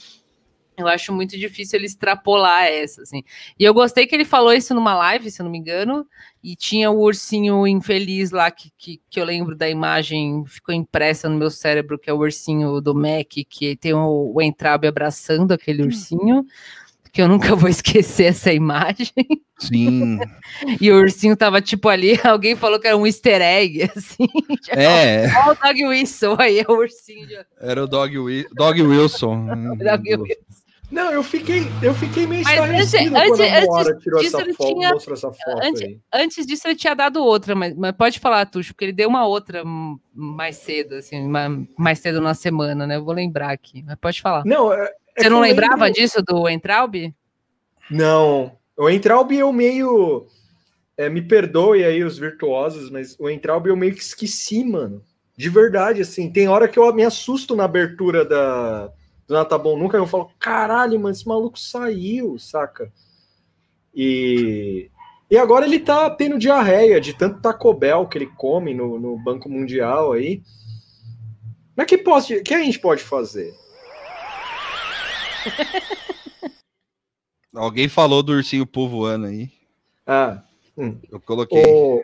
eu acho muito difícil ele extrapolar essa, assim. E eu gostei que ele falou isso numa live, se eu não me engano, e tinha o ursinho infeliz lá, que, que, que eu lembro da imagem, ficou impressa no meu cérebro, que é o ursinho do Mac, que tem o, o Entrabe abraçando aquele ursinho, que eu nunca vou esquecer essa imagem. Sim. E o ursinho tava tipo ali, alguém falou que era um easter egg, assim. É, Olha o Dog Whistle aí, é o ursinho. de- era o Dog, Wi- Dog Wilson. Dog Whistle. Não, eu fiquei, eu fiquei meio estarrecido antes- quando a Moara tirou disso, essa foto, tinha- mostrou essa foto antes- aí. Antes disso, ele tinha dado outra, mas, mas pode falar, Tuxo, porque ele deu uma outra mais cedo, assim, ma- mais cedo na semana, né? Eu vou lembrar aqui, mas pode falar. Não, é- é Você que não lembrava lembro- disso do Entraub? Não. O Entraub eu meio. é, me perdoe aí os virtuosos, mas o Entraub eu meio que esqueci, mano. De verdade, assim. Tem hora que eu me assusto na abertura da, do Nata Bom Nunca. Eu falo, caralho, mano, esse maluco saiu, saca? E. E agora ele tá tendo diarreia de tanto Taco Bell que ele come no, no Banco Mundial aí. Mas que, pode, que a gente pode fazer? Alguém falou do ursinho povoando aí. Ah, Eu coloquei. o,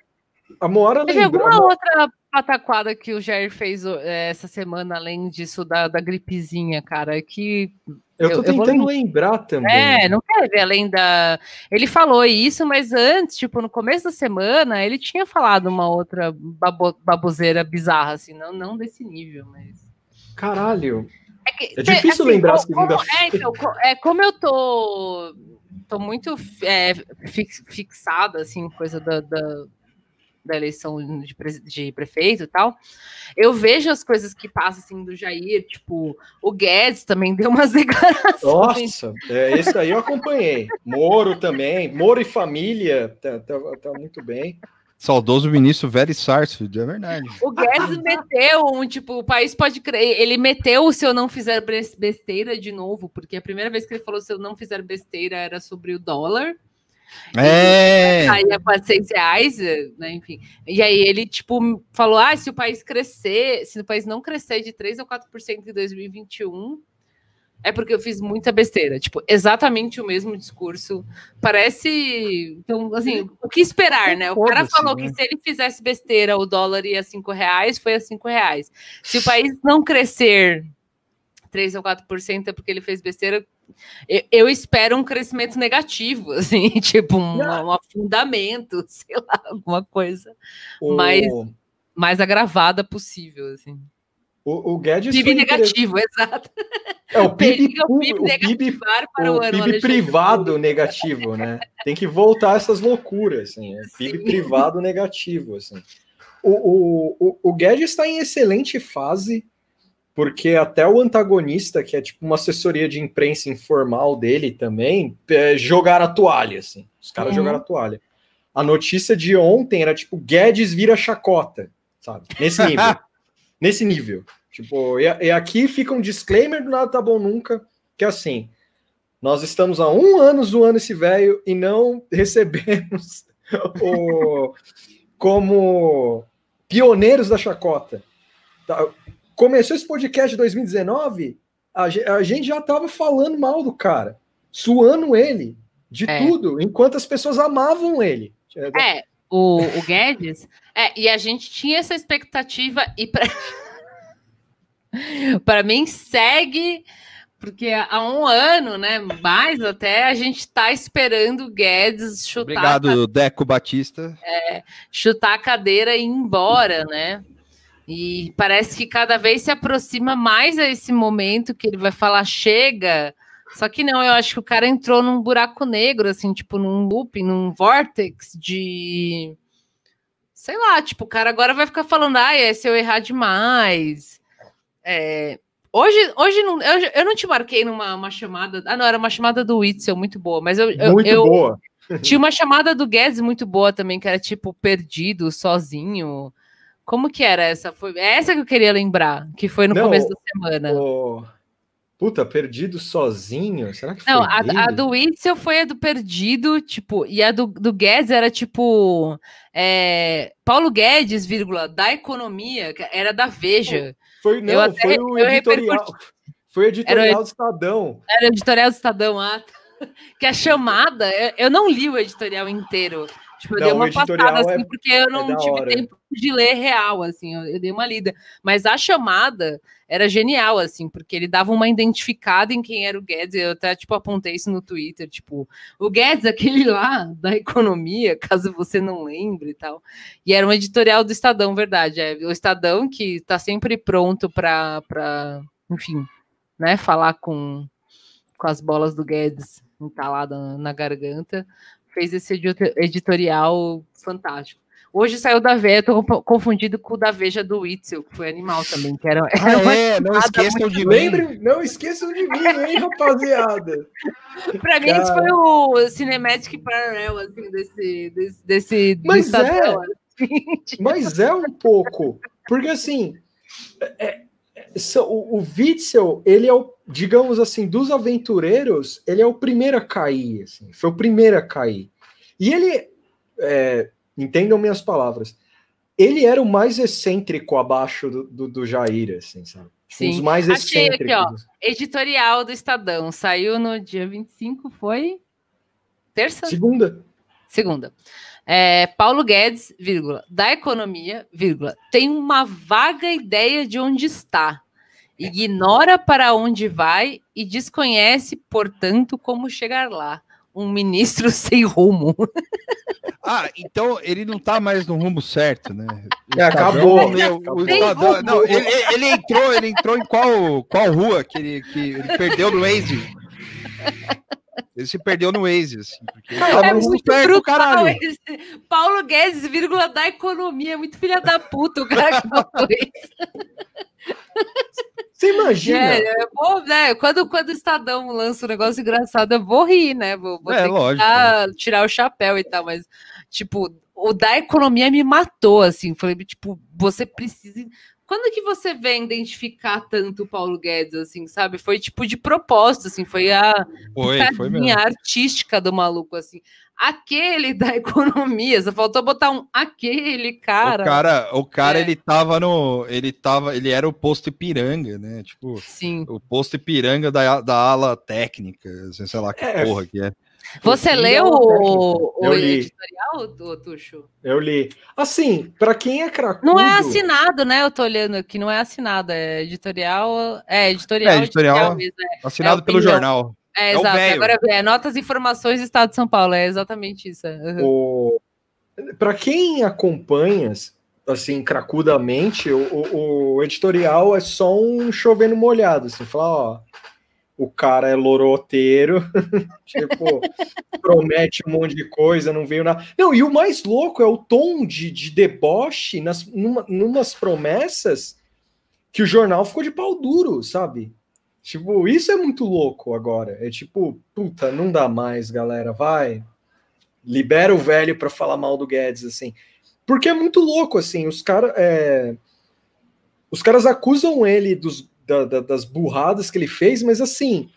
a Moara Teve lembra- alguma outra pataquada que o Jair fez eh, essa semana, além disso da, da gripezinha, cara, que Eu tô Eu- eu vou tentando lembrar também. É, não teve, além da. Ele falou isso, mas antes, tipo, no começo da semana, ele tinha falado uma outra babo- baboseira bizarra, assim, não, não desse nível, mas. Caralho. É, que, É difícil lembrar como, como- segunda-feira. é, então, é, como eu tô, tô muito é, fix- fixada, assim, coisa da, da, da eleição de, pre- de prefeito e tal, eu vejo as coisas que passam, assim, do Jair, tipo, o Guedes também deu umas declarações. Nossa, é, esse aí eu acompanhei. Moro também. Moro e família. Tá, tá, tá muito bem. Saudoso ministro Very Sarsfield, é verdade. O Guedes meteu um, tipo, o país pode crer. Ele meteu o se eu não fizer bes- besteira de novo, porque a primeira vez que ele falou se eu não fizer besteira era sobre o dólar. É! Aí é 400 reais, né? Enfim. E aí ele, tipo, falou: ah, se o país crescer, se o país não crescer de 3 ou 4% em 2021, é porque eu fiz muita besteira. Tipo, exatamente o mesmo discurso. Parece. Então, assim, o que esperar, né? O cara falou né? que se ele fizesse besteira, o dólar ia a 5 reais, foi a 5 reais. Se o país não crescer 3 ou 4% é porque ele fez besteira. Eu, eu espero um crescimento negativo, assim, tipo um, um afundamento, sei lá, alguma coisa O, Mas- mais agravada possível, assim. o, o Guedes PIB foi inter- negativo, exato. É o PIB, Periga o PIB o PIB, para o, o. PIB privado negativo, né? Tem que voltar essas loucuras, assim. É PIB Sim. privado negativo, assim. O, o, o, o Guedes está em excelente fase, porque até o antagonista, que é tipo uma assessoria de imprensa informal dele também, é, jogaram a toalha, assim. Os caras Uhum. jogaram a toalha. A notícia de ontem era tipo, Guedes vira chacota, sabe? Nesse nível. Nesse nível. Tipo, e, e aqui fica um disclaimer do Nada Tá Bom Nunca, que é assim, nós estamos há um ano zoando esse velho e não recebemos o, como pioneiros da chacota. Começou esse podcast em 2019, a, ge- a gente já tava falando mal do cara, suando ele de É. tudo, enquanto as pessoas amavam ele. É, o, o Guedes. É, e a gente tinha essa expectativa e para para mim segue porque há um ano, né, mais até a gente está esperando o Guedes chutar a Obrigado, Deco Batista. chutar a cadeira e ir embora, né? E parece que cada vez se aproxima mais a esse momento que ele vai falar chega. Só que não, eu acho que o cara entrou num buraco negro, assim, tipo, num loop, num vortex de. Sei lá, tipo, o cara agora vai ficar falando, ah, é se eu errar demais. É, Hoje, hoje não, eu, eu não te marquei numa uma chamada. Ah, não, era uma chamada do Witzel, muito boa, mas eu, eu, Muito eu- boa. tinha uma chamada do Guedes muito boa também, que era tipo perdido, sozinho. Como que era essa? Foi é essa que eu queria lembrar, que foi no Não, começo da semana. Ô, Puta, perdido sozinho? Será que Não, foi a, dele? a do Witzel foi a do Perdido, tipo, e a do, do Guedes era tipo é, Paulo Guedes, vírgula, da economia, era da Veja. Foi, não, até- foi o editorial. Foi o editorial Era o do Estadão. Era o editorial do Estadão, ah, que a chamada, eu, eu não li o editorial inteiro. Tipo, eu Não, dei uma passada, assim, é- porque eu não da tive hora. tempo de ler real, assim, eu, eu dei uma lida. Mas a chamada era genial, assim, porque ele dava uma identificada em quem era o Guedes, eu até, tipo, apontei isso no Twitter, tipo, o Guedes, aquele lá da economia, caso você não lembre e tal. E era um editorial do Estadão, verdade, é, o Estadão que tá sempre pronto para, enfim, né, falar com, com as bolas do Guedes entalada na garganta, fez esse edito- editorial fantástico. Hoje saiu da Veja, tô conf- confundido com o da Veja do Witzel, que foi animal também, que era, era Ah, é, não esqueçam de mim. Lembre, não esqueçam de mim, hein, rapaziada? pra mim isso foi o Cinematic Parallel, assim, desse, desse, desse Mas é. assim. Mas é um pouco. Porque assim, é- é- o, o Witzel, ele é o, digamos assim, dos aventureiros, ele é o primeiro a cair. assim, foi o primeiro a cair. E ele, é, entendam minhas palavras, ele era o mais excêntrico abaixo do, do, do Jair, assim, sabe? Dos Sim. mais Achei aqui, ó. excêntricos. Editorial do Estadão, saiu no dia 25, foi? Terça? Segunda. Segunda. É, Paulo Guedes, vírgula, da economia, vírgula, tem uma vaga ideia de onde está, ignora para onde vai e desconhece, portanto, como chegar lá. Um ministro sem rumo. Ah, então ele não tá mais no rumo certo, né? É, acabou. Estadão, meu, o Estadão- não, ele, ele entrou, ele entrou em qual, qual rua que ele, que ele perdeu no Waze? Ele se perdeu no Waze, assim, porque É no rumo muito certo, brutal caralho. esse. Paulo Guedes, vírgula, da economia. Muito filha da puta o cara que falou isso. Você imagina? É, eu vou, né, quando, quando o Estadão lança um negócio engraçado, eu vou rir, né? Vou, vou É, ter que lógico. dar- tirar o chapéu e tal, mas, tipo, o da economia me matou, assim. Falei, tipo, você precisa. Quando que você vem identificar tanto o Paulo Guedes, assim, sabe? Foi tipo de propósito, assim, foi a Foi, foi mesmo. artística do maluco, assim. Aquele da economia, só faltou botar um aquele cara. O cara, o cara É. ele tava no. Ele tava. Ele era o posto Ipiranga, né? Tipo, Sim. o posto Ipiranga da, da ala técnica, assim, sei lá que É, porra que é. Você leu o, o editorial, do Tuxo? Eu li. Assim, pra quem é cracudo... Não é assinado, né? Eu tô olhando aqui, não é assinado, é editorial. É, editorial, É, editorial. mesmo. Assinado É, pelo jornal. É, É exato. velho. Agora é notas e informações do Estado de São Paulo, é exatamente isso. é. Uhum. O... Para quem acompanha, assim, cracudamente, o, o- o editorial é só um chovendo molhado. Assim, falar, ó, o cara é loroteiro, tipo, promete um monte de coisa, não veio nada. Não, e o mais louco é o tom de, de deboche nas, numa, numas promessas que o jornal ficou de pau duro, sabe? Tipo, isso é muito louco agora. É tipo, puta, não dá mais, galera, vai libera o velho para falar mal do Guedes, assim. Porque é muito louco, assim, os caras. Os caras acusam ele dos, da- da- das burradas que ele fez, mas assim,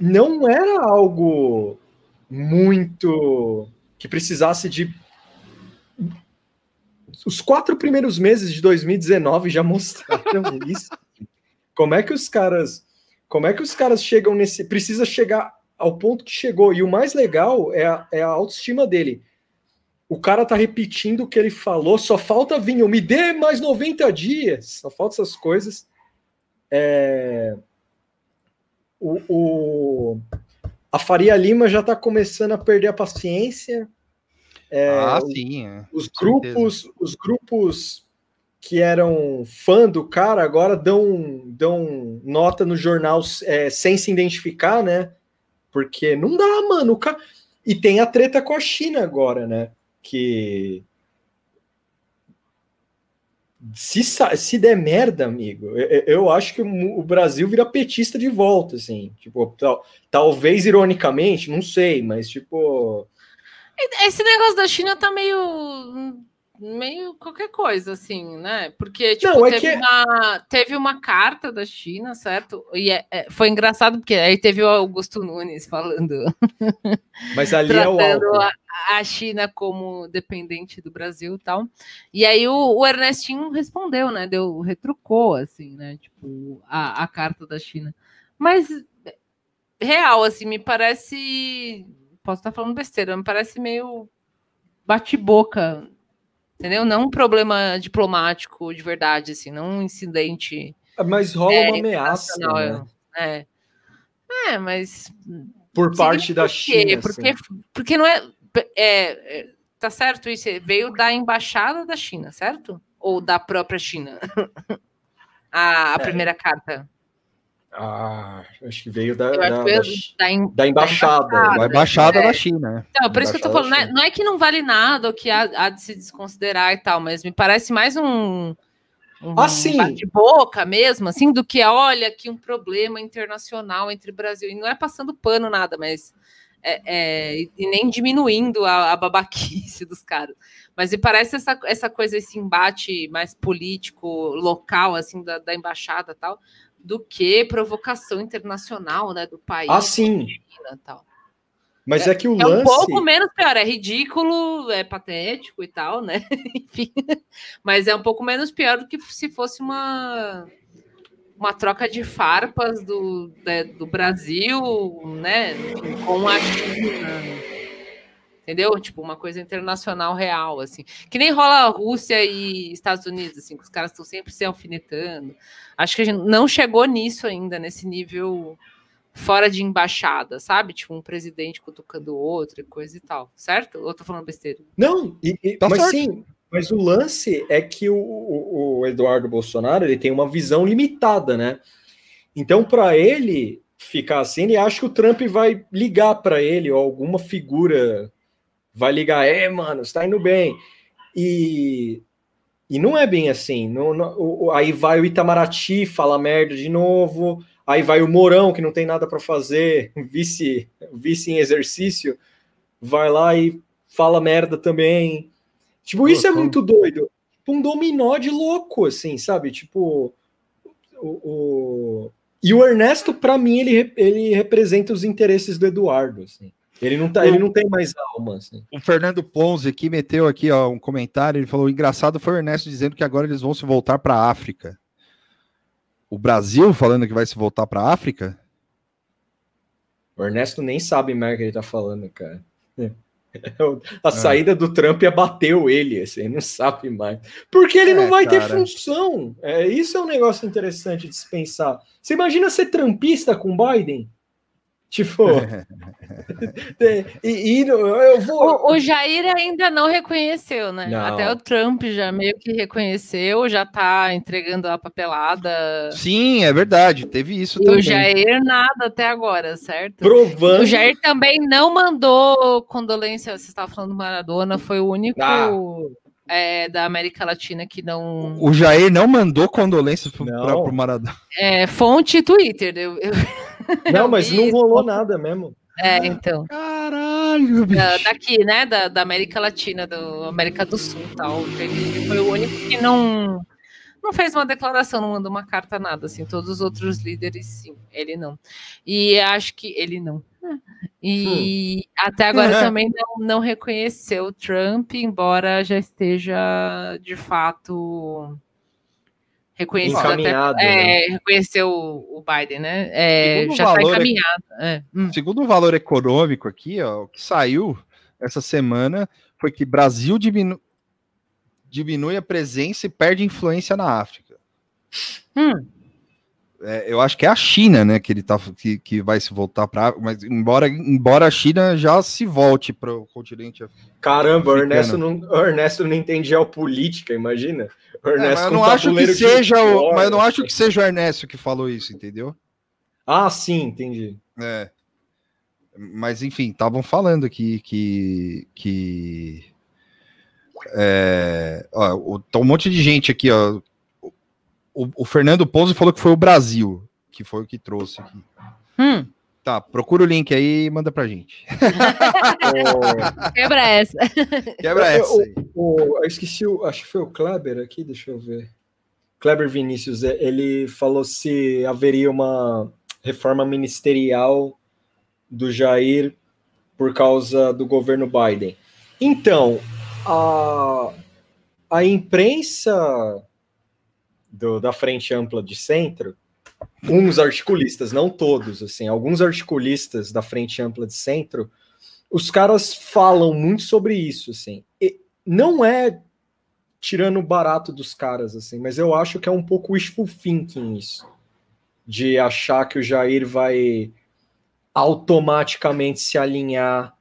não era algo muito que precisasse de. Os quatro primeiros meses de 2019 já mostraram isso. Como é que os caras. Como é que os caras chegam nesse. Precisa chegar ao ponto que chegou. E o mais legal é a, é a autoestima dele. O cara tá repetindo o que ele falou, só falta vir, me dê mais 90 dias, só falta essas coisas. É, O, o- A Faria Lima já tá começando a perder a paciência. É, ah, sim. é. os certeza. grupos, os grupos que eram fã do cara agora dão, dão nota no jornal é, sem se identificar, né? Porque não dá, mano. Ca... E tem a treta com a China agora, né? Que se, se der merda, amigo, eu, eu acho que o Brasil vira petista de volta, assim. Tipo, tal- talvez ironicamente, não sei, mas tipo. Esse negócio da China tá meio. Meio qualquer coisa, assim, né? Porque, tipo, Não, é teve, que- uma, teve uma carta da China, certo? E é- é- foi engraçado porque aí teve o Augusto Nunes falando, Mas ali é o álcool. a, a China como dependente do Brasil e tal. E aí o, o Ernestinho respondeu, né? Deu, retrucou, assim, né? Tipo, a, a carta da China. Mas, real, assim, me parece. Posso estar falando besteira, me parece meio bate-boca, entendeu? Não um problema diplomático de verdade, assim, não um incidente Mas rola é, uma ameaça né? É. é, mas por parte da quê? China. Porque, assim. porque não é, é, é, Tá certo isso? Veio da embaixada da China, certo? Ou da própria China? a, a primeira carta. Ah, acho que veio da, da, que da da, da embaixada. Da embaixada é. da China. Então, por isso que eu tô falando, não é, não é que não vale nada ou que há, há de se desconsiderar e tal, mas me parece mais um, um Ah, sim. bate-boca mesmo, assim, do que olha aqui um problema internacional entre Brasil. E não é passando pano nada, mas é, é, e nem diminuindo a, a babaquice dos caras. Mas me parece essa, essa coisa, esse embate mais político, local, assim, da, da embaixada e tal, do que provocação internacional, né, do país. Ah, sim. China e tal. Mas é, que o É um lance. pouco menos pior, é ridículo, é patético e tal, né? Enfim, mas é um pouco menos pior do que se fosse uma uma troca de farpas do, né, do Brasil, né, com a China. Entendeu? Tipo, uma coisa internacional real, assim. Que nem rola Rússia e Estados Unidos, assim, que os caras estão sempre se alfinetando. Acho que a gente não chegou nisso ainda, nesse nível fora de embaixada, sabe? Tipo, um presidente cutucando o outro e coisa e tal, certo? Ou eu tô falando besteira? Não, e- e- Tá mas certo. sim, mas o lance é que o, o- o Eduardo Bolsonaro ele tem uma visão limitada, né? Então, para ele ficar assim, ele acha que o Trump vai ligar para ele, ou alguma figura vai ligar, é, mano, você tá indo bem. E, e não é bem assim. Não, não- aí vai o Itamaraty fala merda de novo, aí vai o Mourão, que não tem nada para fazer, vice, vice em exercício, vai lá e fala merda também. Tipo, isso é Loucão. muito doido. Um dominó de louco, assim, sabe? Tipo, o, o- e o Ernesto, para mim, ele, ele representa os interesses do Eduardo, assim. Ele não, tá, ele não tem mais alma, assim. O Fernando Ponzi aqui meteu aqui ó, um comentário. Ele falou: engraçado foi o Ernesto dizendo que agora eles vão se voltar para a África. O Brasil falando que vai se voltar para a África? O Ernesto nem sabe mais o que ele tá falando, cara. A saída do Trump abateu ele, assim, ele não sabe mais. Porque ele É, não vai ter cara. função. É, isso é um negócio interessante de se pensar. Você imagina ser trampista com Biden? Tipo, e, e eu vou. O, o Jair ainda não reconheceu, né? Não. Até o Trump já meio que reconheceu, já tá entregando a papelada. Sim, é verdade. Teve isso E também. o Jair nada até agora, certo? Provando. O Jair também não mandou condolência. Você estava falando do Maradona, foi o único Ah. É, da América Latina que não. O Jair não mandou condolências pro, Não. pra, pro Maradona. É, fonte Twitter. Eu, eu- Não, mas não rolou nada mesmo. é, então. Caralho, bicho. da- daqui, né? Da, da América Latina, do América do Sul e tal. Ele foi o único que não, não fez uma declaração, não mandou uma carta, nada. Assim, todos os outros líderes, sim, ele não. E acho que ele não. E até agora também não, não reconheceu o Trump, embora já esteja de fato reconhecido até. Encaminhado, né? É, reconheceu o Biden, né? É, já está é- encaminhado. é. Hum. Segundo o valor econômico aqui, ó, o que saiu essa semana foi que Brasil diminu- diminui a presença e perde influência na África. Hum. É, eu acho que é a China, né, que ele tá que, que vai se voltar para, mas embora embora a China já se volte para o continente. Caramba, o Africano. Ernesto não, o Ernesto não entende geopolítica, imagina. O É, mas Ernesto eu com não acho que seja, o, mas eu não acho que seja o Ernesto que falou isso, entendeu? Ah, sim, entendi. É. Mas enfim, estavam falando aqui que que é, ó, tá um monte de gente aqui, ó. O, o Fernando Pouso falou que foi o Brasil que foi o que trouxe aqui. Hum, Tá, procura o link aí e manda pra gente. quebra essa. Quebra Eu- essa aí. O, eu esqueci, o, acho que foi o Kleber aqui, deixa eu ver. Kleber Vinícius, é, ele falou se haveria uma reforma ministerial do Jair por causa do governo Biden. Então, a, a imprensa do- da Frente Ampla de Centro, uns articulistas, não todos, assim, alguns articulistas da Frente Ampla de Centro, os caras falam muito sobre isso, assim. E não é tirando o barato dos caras, assim, mas eu acho que é um pouco wishful thinking isso. De achar que o Jair vai automaticamente se alinhar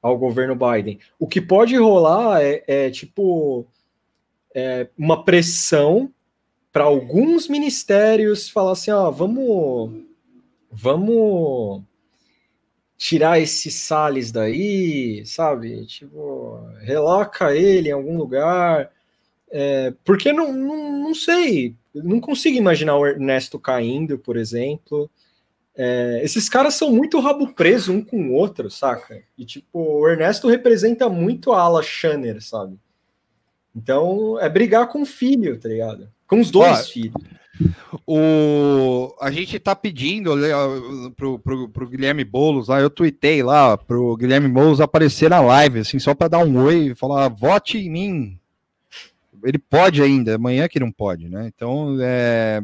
ao governo Biden. O que pode rolar é, é, tipo é, uma pressão para alguns ministérios falar assim, ó, vamos vamos tirar esse Salles daí, sabe? Tipo, reloca ele em algum lugar. É, porque não, não, não sei, não consigo imaginar o Ernesto caindo, por exemplo. É, esses caras são muito rabo preso um com o outro, saca? E tipo, o Ernesto representa muito a ala Shanner, sabe? Então é brigar com o filho, tá ligado? Com os dois Ó, filhos. O, a gente tá pedindo pro, pro, pro Guilherme Boulos lá, eu tuitei lá pro Guilherme Boulos aparecer na live, assim, só para dar um oi e falar, vote em mim. Ele pode ainda, amanhã que não pode, né? Então, é,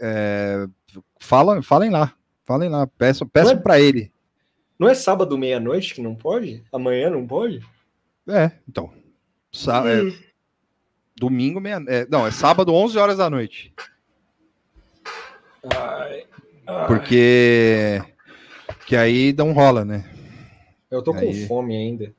é, fala, falem lá, falem lá, peçam, peçam Ué? para ele. Não é sábado meia-noite que não pode? Amanhã não pode? É, então, sá- é, domingo, meia, é, não, é sábado, 11 horas da noite. Ai, ai. Porque que aí não rola, né? Eu tô com Aí. fome ainda.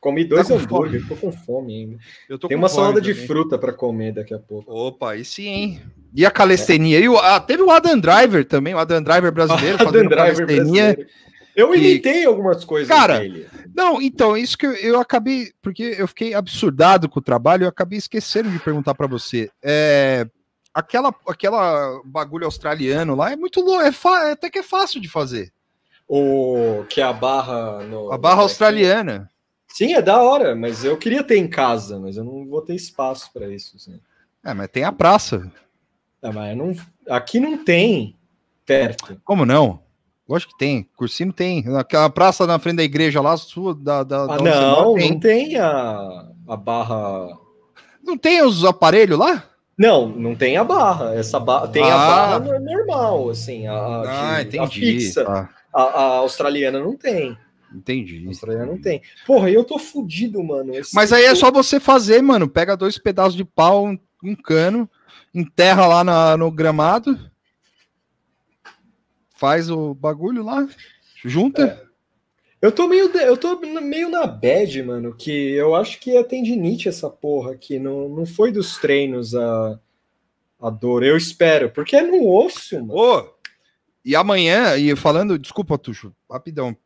Comi dois Tá com hambúrgueres, tô com fome ainda. Eu tô Tem com uma salada de fruta pra comer daqui a pouco. Opa, aí sim, hein? E a calistenia? E o, ah, teve o Adam Driver também, o Adam Driver brasileiro Adam fazendo Driver calistenia. brasileiro. Eu que- imitei algumas coisas Cara, dele. Não, então, isso que eu, eu acabei, porque eu fiquei absurdado com o trabalho, eu acabei esquecendo de perguntar pra você. É, aquela, aquela bagulho australiano lá é muito louco, é fa- até que é fácil de fazer. O que é a barra no. A barra australiana. Sim, é da hora, mas eu queria ter em casa, mas eu não vou ter espaço pra isso. Assim. É, mas tem a praça. Ah, mas não, aqui não tem perto. Como não? Lógico que tem. Cursino tem. Aquela praça na frente da igreja lá, sua, da, da, Ah, da não, tem. não tem a, a barra. Não tem os aparelhos lá? Não, não tem a barra. Essa barra tem a Ah. barra no- normal, assim, a, a Ah, de- a entendi. fixa. tá, A, a australiana não tem. A entendi. australiana não tem. Porra, eu tô fudido, mano. Esse- Mas aí é só você fazer, mano. Pega dois pedaços de pau, um, um cano, enterra lá na- no gramado, faz o bagulho lá, junta. Eu tô meio, eu tô meio na bad, mano, que eu acho que é tendinite essa porra aqui. Não, não foi dos treinos a, a dor. Eu espero, porque é no osso, mano. Ô, e amanhã, e falando, desculpa, Tuxo, rapidão.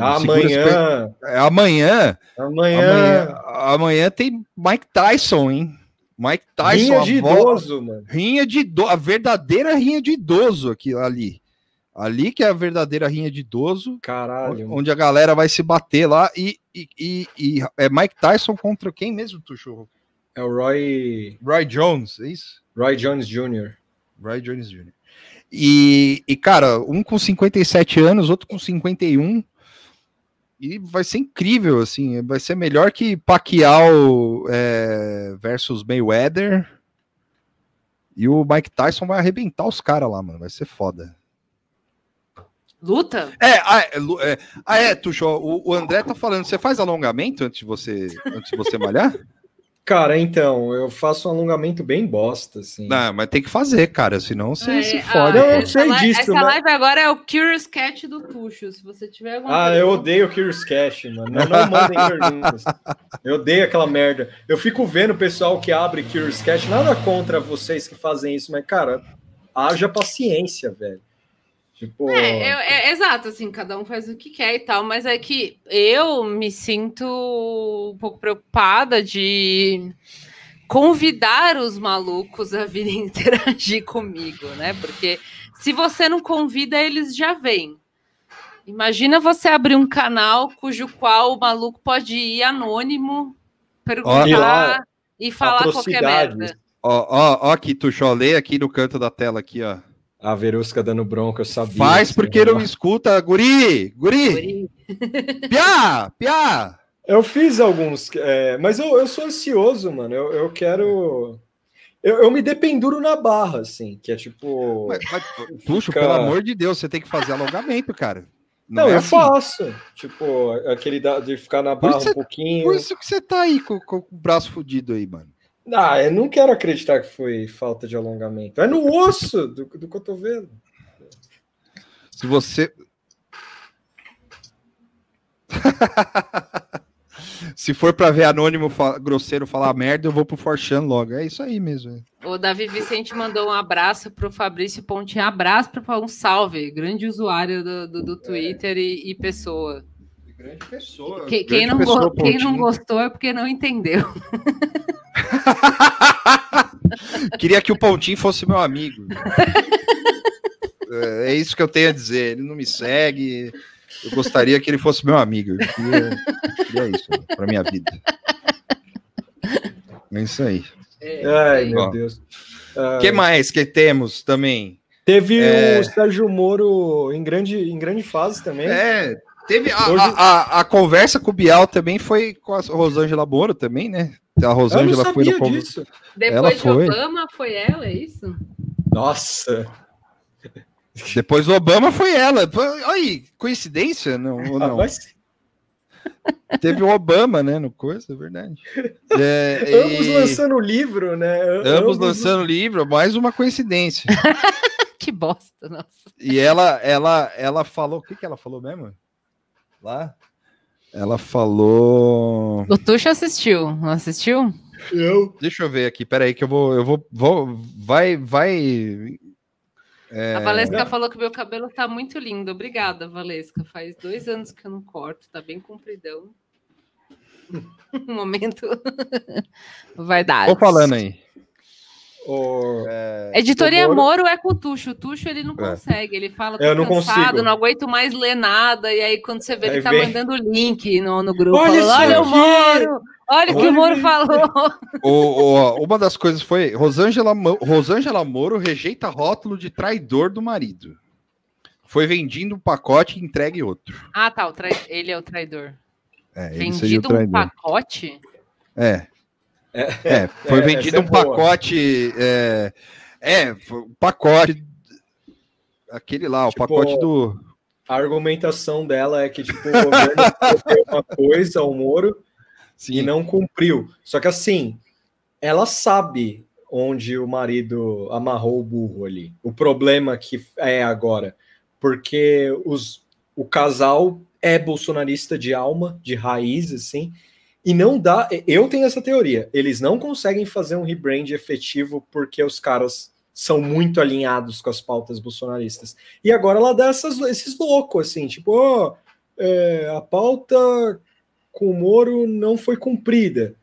Amanhã, é, amanhã, amanhã, amanhã, amanhã tem Mike Tyson, hein? Mike Tyson, rinha de idoso, mano. Rinha de idoso, a verdadeira rinha de idoso aqui ali. Ali que é a verdadeira rinha de idoso, Caralho. onde a galera vai se bater lá e, e, e- e é Mike Tyson contra quem mesmo, Tuxo? É o Roy, Roy Jones, é isso? Roy Jones Jr. Roy Jones Jr. E, e, cara, um com 57 anos, outro com 51. E vai ser incrível, assim. Vai ser melhor que Pacquiao é, versus Mayweather. E o Mike Tyson vai arrebentar os caras lá, mano. Vai ser foda. Luta? É, ah, é, Lu- é, ah, é Tuxo, o, o André tá falando, você faz alongamento antes de você, antes de você malhar? Cara, então, eu faço um alongamento bem bosta, assim. Não, mas tem que fazer, cara, senão você É, se ah, fode. Não, eu essa sei li- disso, Essa mas- live agora é o Curious Cat do Tuxo. Se você tiver alguma Ah, coisa- eu odeio o Curious Cash, mano. Não, não mandem perguntas. Eu odeio aquela merda. Eu fico vendo o pessoal que abre Curious Cash, nada contra vocês que fazem isso, mas, cara, haja paciência, velho. Tipo, É, eu- é, exato, assim, cada um faz o que quer e tal, mas é que eu me sinto um pouco preocupada de convidar os malucos a virem interagir comigo, né? Porque se você não convida, eles já vêm. Imagina você abrir um canal cujo qual o maluco pode ir anônimo, perguntar e falar qualquer merda. Ó, ó, ó aqui, lê aqui no canto da tela aqui, ó. A Verusca dando bronca, eu sabia. Faz Assim, porque não me escuta, guri, guri, Guri. piá, piá. Eu fiz alguns, é, mas eu, eu sou ansioso, mano. Eu, eu quero. Eu, eu me dependuro na barra, assim, que é tipo. Mas, mas, Tuxo, Fica- pelo amor de Deus, você tem que fazer alongamento, cara. Não, é eu assim. faço. Tipo, aquele da- de ficar na barra um pouquinho. Por isso que você tá aí com, com o braço fudido aí, mano. Ah, eu não quero acreditar que foi falta de alongamento. É no osso do, do cotovelo. Se você. Se for pra ver anônimo fa- grosseiro falar merda, eu vou pro Forchan logo. É isso aí mesmo. O Davi Vicente mandou um abraço pro Fabrício Pontinho. Abraço para um salve. Grande usuário do, do, do Twitter e, e pessoa. Grande pessoa. Que- quem, não go- quem não gostou é porque não entendeu. Queria que o Pontinho fosse meu amigo. É, é isso que eu tenho a dizer. Ele não me segue. Eu gostaria que ele fosse meu amigo. Eu queria, queria isso pra minha vida. É isso aí. Ai, meu Ó. Deus. O que mais que temos também? Teve É. o Sérgio Moro em grande, em grande fase também. É, teve a, Hoje- a, a- a conversa com o Bial também foi com a Rosângela Moro também, né? A eu não Rosângela foi no disso. Depois de foi. Obama, foi ela, é isso? Nossa. Depois do Obama foi ela. Pô, Aí, coincidência? Não, ou Ah, não? mas Teve o Obama, né? No coisa, é verdade. É, ambos e- lançando o livro, né? ambos lançando livro, mais uma coincidência. Que bosta, nossa. E ela, ela, ela falou. O que, que ela falou mesmo? Lá? Ela falou. O Tuxo assistiu, não assistiu? Eu. Deixa eu ver aqui, peraí, que eu vou. Eu vou. vou vai, vai. É, A Valesca falou que meu cabelo tá muito lindo. Obrigada, Valesca. Faz dois anos que eu não corto, tá bem compridão. Um momento. Vai dar. Tô falando aí. O... Editoria o Moro- Moro é com o Tuxo. O Tuxo ele não É. consegue. Ele fala, tô Eu não cansado, consigo. não aguento mais ler nada. E aí, quando você vê, ele Aí tá vem- mandando o link no, no grupo. Olha Olha, o Moro! Olha o que o Moro isso." falou. O- o- uma das coisas foi Rosângela, Rosângela Moro rejeita rótulo de traidor do marido. Foi vendido um pacote e entregue outro. Ah, tá. o trai- Ele é o traidor. É, ele seria o Vendido um pacote? É. É, É, foi É, vendido é um boa. pacote. É, é, foi um pacote. Aquele lá, o Tipo, pacote do. A argumentação dela é que tipo, o governo uma coisa ao Moro e não cumpriu. Só que assim, ela sabe onde o marido amarrou o burro ali. O problema que é agora, porque os, o casal é bolsonarista de alma, de raiz, assim, e não dá. Eu tenho essa teoria. Eles não conseguem fazer um rebrand efetivo porque os caras são muito alinhados com as pautas bolsonaristas. E agora ela dá essas, esses loucos, assim, tipo, ó, é, a pauta com o Moro não foi cumprida.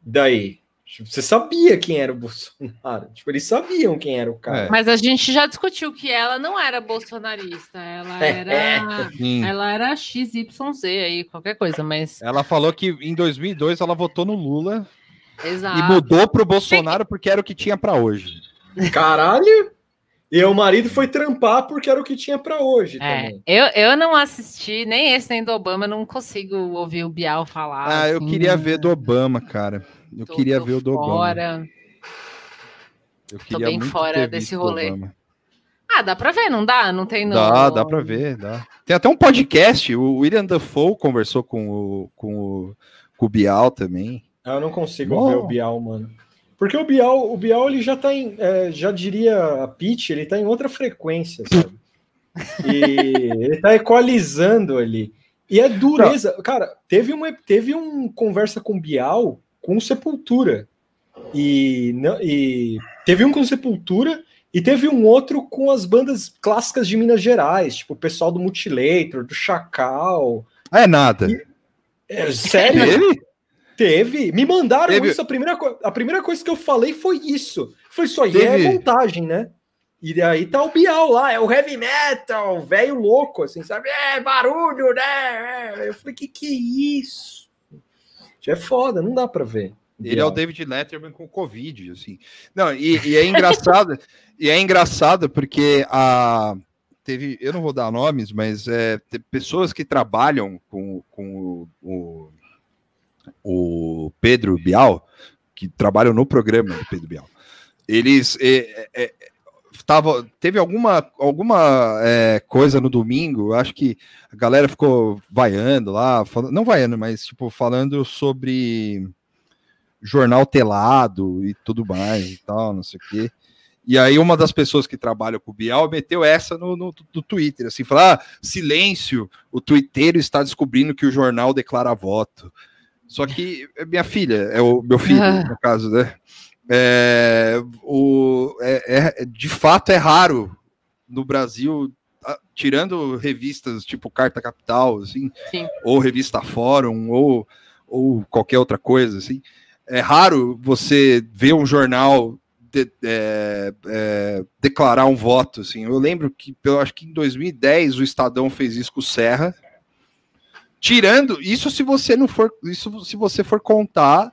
Daí, tipo, você sabia quem era o Bolsonaro. Tipo, eles sabiam quem era o cara. É. Mas a gente já discutiu que ela não era bolsonarista. Ela É, era. Sim. Ela era XYZ aí, qualquer coisa, mas. Ela falou que em 2002 ela votou no Lula Exato. e mudou pro Bolsonaro porque era o que tinha pra hoje. Caralho! E o marido foi trampar porque era o que tinha pra hoje É, também. eu, eu não assisti nem esse nem do Obama, eu não consigo ouvir o Bial falar. Ah, eu assim, queria ver do Obama, cara. Eu tô- queria tô ver o do Obama. Eu queria bem muito fora ter desse rolê. Ah, dá pra ver, não dá? Não tem no. Dá, dá pra ver, dá. Tem até um podcast, o William Dafoe conversou com o, com o, com o Bial também. Ah, Eu não consigo Bom. ver o Bial, mano. Porque o Bial, o Bial ele já tá em, é, já diria a Pitch, ele tá em outra frequência, sabe? E ele tá equalizando ali. E é dureza. Cara, teve uma teve um conversa com o Bial com Sepultura. E, não- e teve um com Sepultura e teve um outro com as bandas clássicas de Minas Gerais, tipo o pessoal do Mutilator, do Chacal. Ah, É nada. É, sério? Ele? Teve. Me mandaram Teve- isso. A primeira, a primeira coisa que eu falei foi isso. Foi isso aí. Teve- É montagem, né? E aí tá o Bial lá, é o heavy metal, velho louco, assim, sabe? É barulho, né? É. Eu falei, que que é isso? É foda, não dá pra ver. Ele é o David Letterman com Covid, assim. Não, e, e é engraçado, e é engraçado porque a teve, eu não vou dar nomes, mas é, pessoas que trabalham com, com o, o, o Pedro Bial, que trabalham no programa do Pedro Bial. Eles é, é, é, tava, teve alguma, alguma é, coisa no domingo, acho que a galera ficou vaiando lá, falando, não vaiando, mas tipo, falando sobre jornal telado e tudo mais e tal, não sei o quê. E aí uma das pessoas que trabalha com o Bial meteu essa no, no, no Twitter, assim, falar, ah, silêncio, o twitteiro está descobrindo que o jornal declara voto. Só que é minha filha, é o meu filho, Ah. no caso, né? É, o, é, é- de fato é raro no Brasil, tirando revistas tipo Carta Capital, assim, Sim. ou revista Fórum, ou, ou qualquer outra coisa, assim. É raro você ver um jornal de- é, é, declarar um voto, assim. Eu lembro que, eu acho que em 2010 o Estadão fez isso com o Serra. Tirando isso, se você não for, isso se você for contar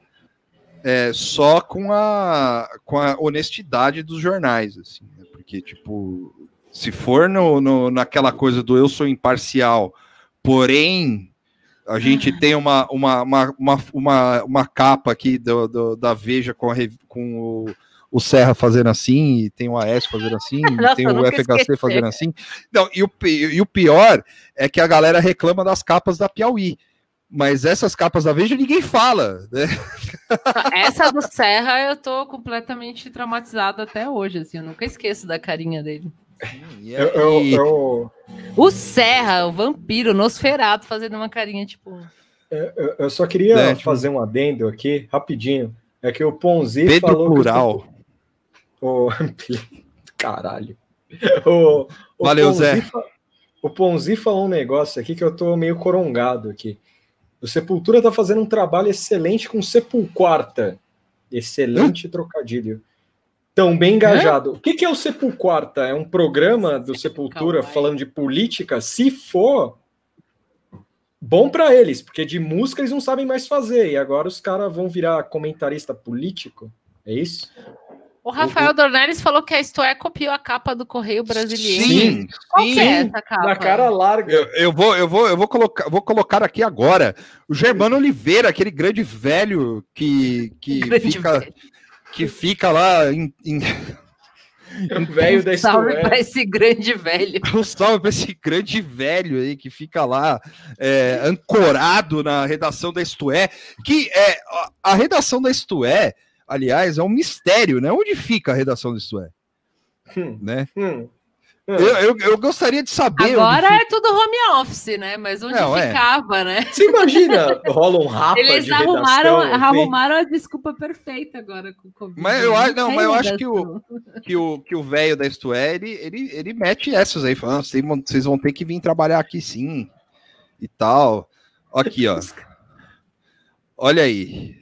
é, só com a, com a honestidade dos jornais, assim, né? porque tipo, se for no, no- naquela coisa do eu sou imparcial, porém a gente tem uma, uma, uma, uma, uma, uma capa aqui do, do- da Veja com, a com o, o Serra fazendo assim, e tem o AS fazendo assim, Nossa, tem o FHC esqueci. fazendo assim. Não, e o, e o pior é que a galera reclama das capas da Piauí. Mas essas capas da Veja ninguém fala, né? Essa do Serra eu tô completamente traumatizado até hoje, assim, eu nunca esqueço da carinha dele. Eu, eu, eu, O Serra, o vampiro, o Nosferato, fazendo uma carinha tipo. eu- eu só queria É, tipo- fazer um adendo aqui, rapidinho. É que o Ponzi Pedro falou que o Plural. O... Caralho. O, o Valeu, Ponzi Zé. fa- O Ponzi falou um negócio aqui que eu tô meio corongado aqui. O Sepultura tá fazendo um trabalho excelente com Sepulquarta. Excelente trocadilho. Tão bem engajado. O que, que é o Sepulquarta? É um programa do Sepultura Kawaii. falando de política? Se for, bom para eles, porque de música eles não sabem mais fazer. E agora os caras vão virar comentarista político? É isso? O Rafael Dornelles falou que a Stoé copiou a capa do Correio Brasileiro. Sim, Qual é sim. essa capa? Na cara larga. Eu, eu vou, eu vou, eu vou colocar, vou colocar aqui agora o Germano Oliveira, aquele grande velho que, que Grande fica, velho. que fica lá em, em O velho da Salve É. pra esse grande velho. um salve para esse grande velho aí que fica lá é, ancorado na redação da Isto É, que é a, a redação da Isto É, aliás, é um mistério, né? Onde fica a redação da Isto É, Hum, né? hum, hum. Eu, eu, eu gostaria de saber. Agora onde é tudo home office, né? Mas onde Não, é. ficava, né? Você imagina, rola um rapa Eles de arrumaram, redação, arrumaram a desculpa perfeita agora com o Covid. Mas eu acho- não, mas eu acho que o- que o que o velho da Isto É, ele, ele, ele mete essas aí, falando, "Ah, vocês vão, ter que vir trabalhar aqui sim, e tal. Aqui, ó. Olha aí.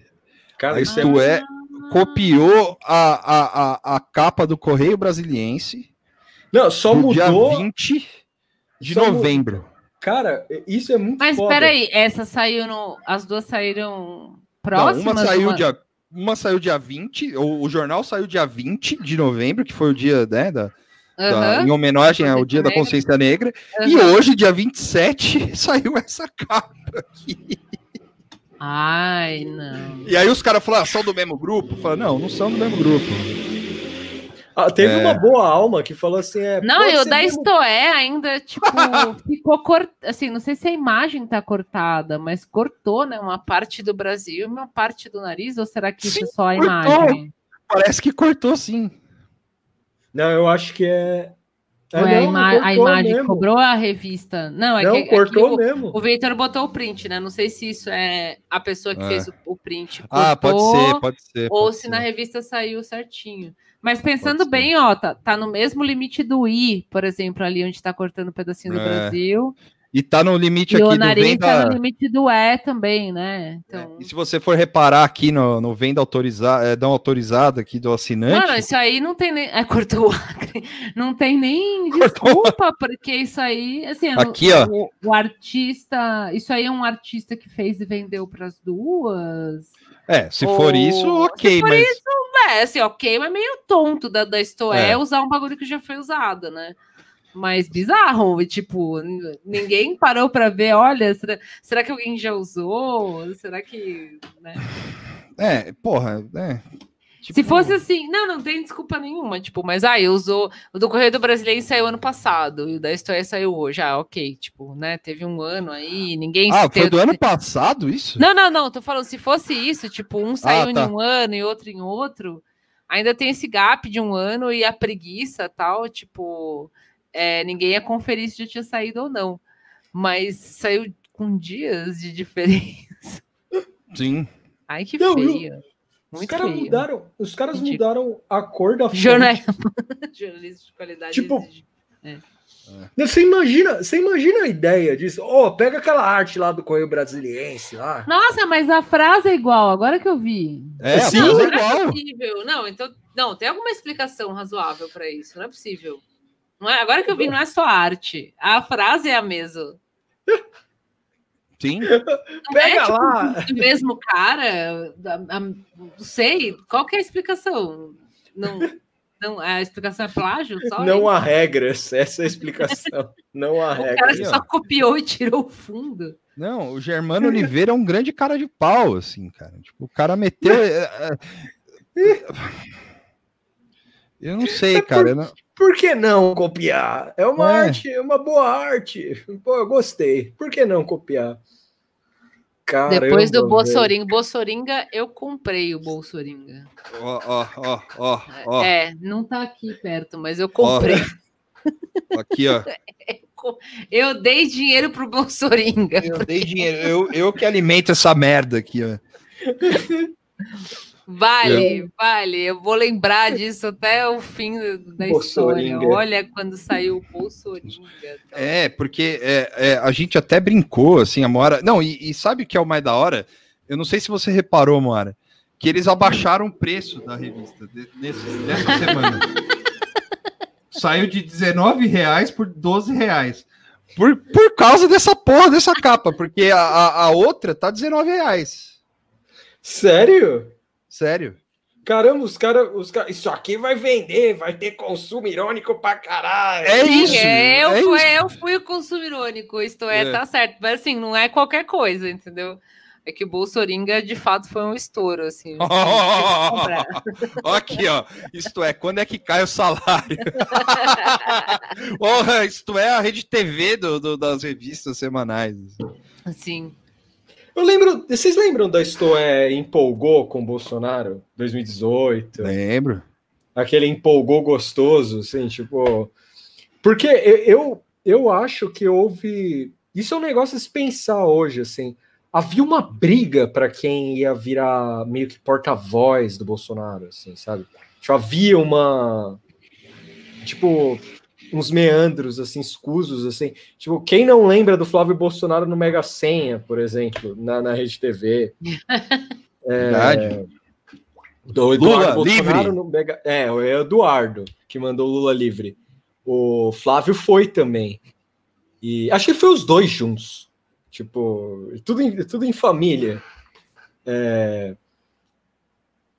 Cara, A isso é Isto É copiou a, a, a, a capa do Correio Brasiliense Não, só do dia mudou. 20 de só novembro. Cara, isso é muito Mas foda. peraí, essa saiu no. As duas saíram Não, próximas? uma saiu uma- dia uma saiu dia 20, o, o jornal saiu dia 20 de novembro, que foi o dia, né, da, da- em homenagem ao Dia da Negra. Consciência Negra. E hoje, dia 27, saiu essa capa aqui. Ai, não. E aí os caras falaram, ah, são do mesmo grupo? Falaram, não, não são do mesmo grupo. Ah, teve É. uma boa alma que falou assim: é, Não, e ser da mesmo- Estoé ainda, tipo, ficou cortado. Assim, não sei se a imagem tá cortada, mas cortou, né? Uma parte do Brasil e uma parte do nariz, ou será que isso Sim, é só a cortou. imagem? Parece que cortou sim. Não, eu acho que é. É a, ima- a imagem mesmo. cobrou a revista? Não, é Não, que, é cortou o, mesmo. o Victor botou o print, né? Não sei se isso é a pessoa que É. fez o, o print. Ah, pode cortou, ser, pode ser. Ou pode se ser. na revista saiu certinho. Mas pensando Pode ser. bem, ó, tá, tá no mesmo limite do I, por exemplo, ali onde tá cortando um pedacinho do É. Brasil. E tá no limite E aqui o do venda. tá no limite do E também, né? Então. E se você for reparar aqui no, no venda autorizada, é, não autorizada aqui do assinante, Mano, isso aí não tem nem. É, cortou o acre. Não tem nem Cortou. desculpa, porque isso aí. Assim, não- Aqui, ó. O, o artista. Isso aí é um artista que fez e vendeu para as duas. é, se for Ou- isso, ok, se for mas É, assim, ok, mas meio tonto da, da Estoé É. usar um bagulho que já foi usado, né? Mas bizarro, tipo, ninguém parou para ver, olha, será, será que alguém já usou? Será que. né? é, porra, é. Se Tipo, fosse assim, não, não tem desculpa nenhuma, tipo, mas aí usou o do Correio do Brasileiro saiu ano passado e o da História saiu hoje, ah, ok, tipo, né, teve um ano aí, ninguém Ah, foi do ano passado isso? Não, não, não, tô falando, se fosse isso, tipo, um saiu tá. em um ano e outro em outro, ainda tem esse gap de um ano e a preguiça tal, tipo, é, ninguém ia conferir se já tinha saído ou não, mas saiu com dias de diferença. Sim. Ai, que Não, eu- feio. Os Muito caras feio. mudaram, os caras Ridículo. mudaram a cor da fonte. Jornal... Jornalista de qualidade. Tipo, exige. Você imagina, você imagina a ideia disso? Ó, pega aquela arte lá do Correio Brasiliense lá. Nossa, mas a frase é igual, agora que eu vi. É, Sim, mas não, é não é igual. possível. Não, então, não, tem alguma explicação razoável para isso, não é possível. Não é, agora que eu vi, não é só arte. A frase é a mesma. Sim. Não Pega é tipo, lá. do mesmo cara. a- a- não sei, qual que é a explicação? Não, não, a explicação é plágio? Só Não há regras, essa é a explicação. Não há o cara regras. que só copiou e tirou o fundo. Não, o Germano Oliveira é um grande cara de pau, assim, cara. Tipo, o cara meteu. é, é, Eu não sei, cara. eu não- Por que não copiar? É uma É. arte, é uma boa arte. Pô, eu gostei. Por que não copiar? Caramba, Depois do velho. Bolsoringa, Bolsoringa, eu comprei o Bolsoringa. Ó, ó, ó, ó, ó. É, não tá aqui perto, mas eu comprei. Aqui, ó. Eu dei dinheiro pro Bolsoringa. Eu dei dinheiro. Eu, eu que alimento essa merda aqui, ó. Vale, vale. Eu vou lembrar disso até o fim da história. Olha quando saiu o Bolsoringa. É, porque é, é, a gente até brincou, assim, a Moara. Não, e, e sabe o que é o mais da hora? Eu não sei se você reparou, Moara, que eles abaixaram o preço da revista de- nesse- nessa semana. Saiu de 19 reais por 12 reais. Por, por causa dessa porra dessa capa, porque a, a, a outra tá 19 reais. Sério? Sério. Caramba, os caras. Os cara, isso aqui vai vender, vai ter consumo irônico pra caralho. É Sim, isso. é, eu, é fui, isso. eu fui o consumo irônico, isto é, É. tá certo. Mas assim, não é qualquer coisa, entendeu? É que o Bolsoringa de fato foi um estouro, assim. que comprar. Ó, aqui, ó. Isto é, quando é que cai o salário? Porra, isto é a rede TV do, do- das revistas semanais. Assim. Eu lembro. Vocês lembram da Stoé empolgou com o Bolsonaro? 2018? Lembro. aquele empolgou gostoso, assim, tipo. Porque eu, eu, acho que houve. Isso é um negócio a se pensar hoje, assim. Havia uma briga para quem ia virar meio que porta-voz do Bolsonaro, assim, sabe? Tipo, havia uma. Tipo, uns meandros, assim, escusos, assim. Tipo, quem não lembra do Flávio Bolsonaro no Mega Senha, por exemplo, na, na Rede TV? Verdade. Do Eduardo Lula, Bolsonaro livre. no Mega... É, o Eduardo que mandou o Lula livre. O Flávio foi também. E acho que foi os dois juntos. Tipo, tudo em, tudo em família. É,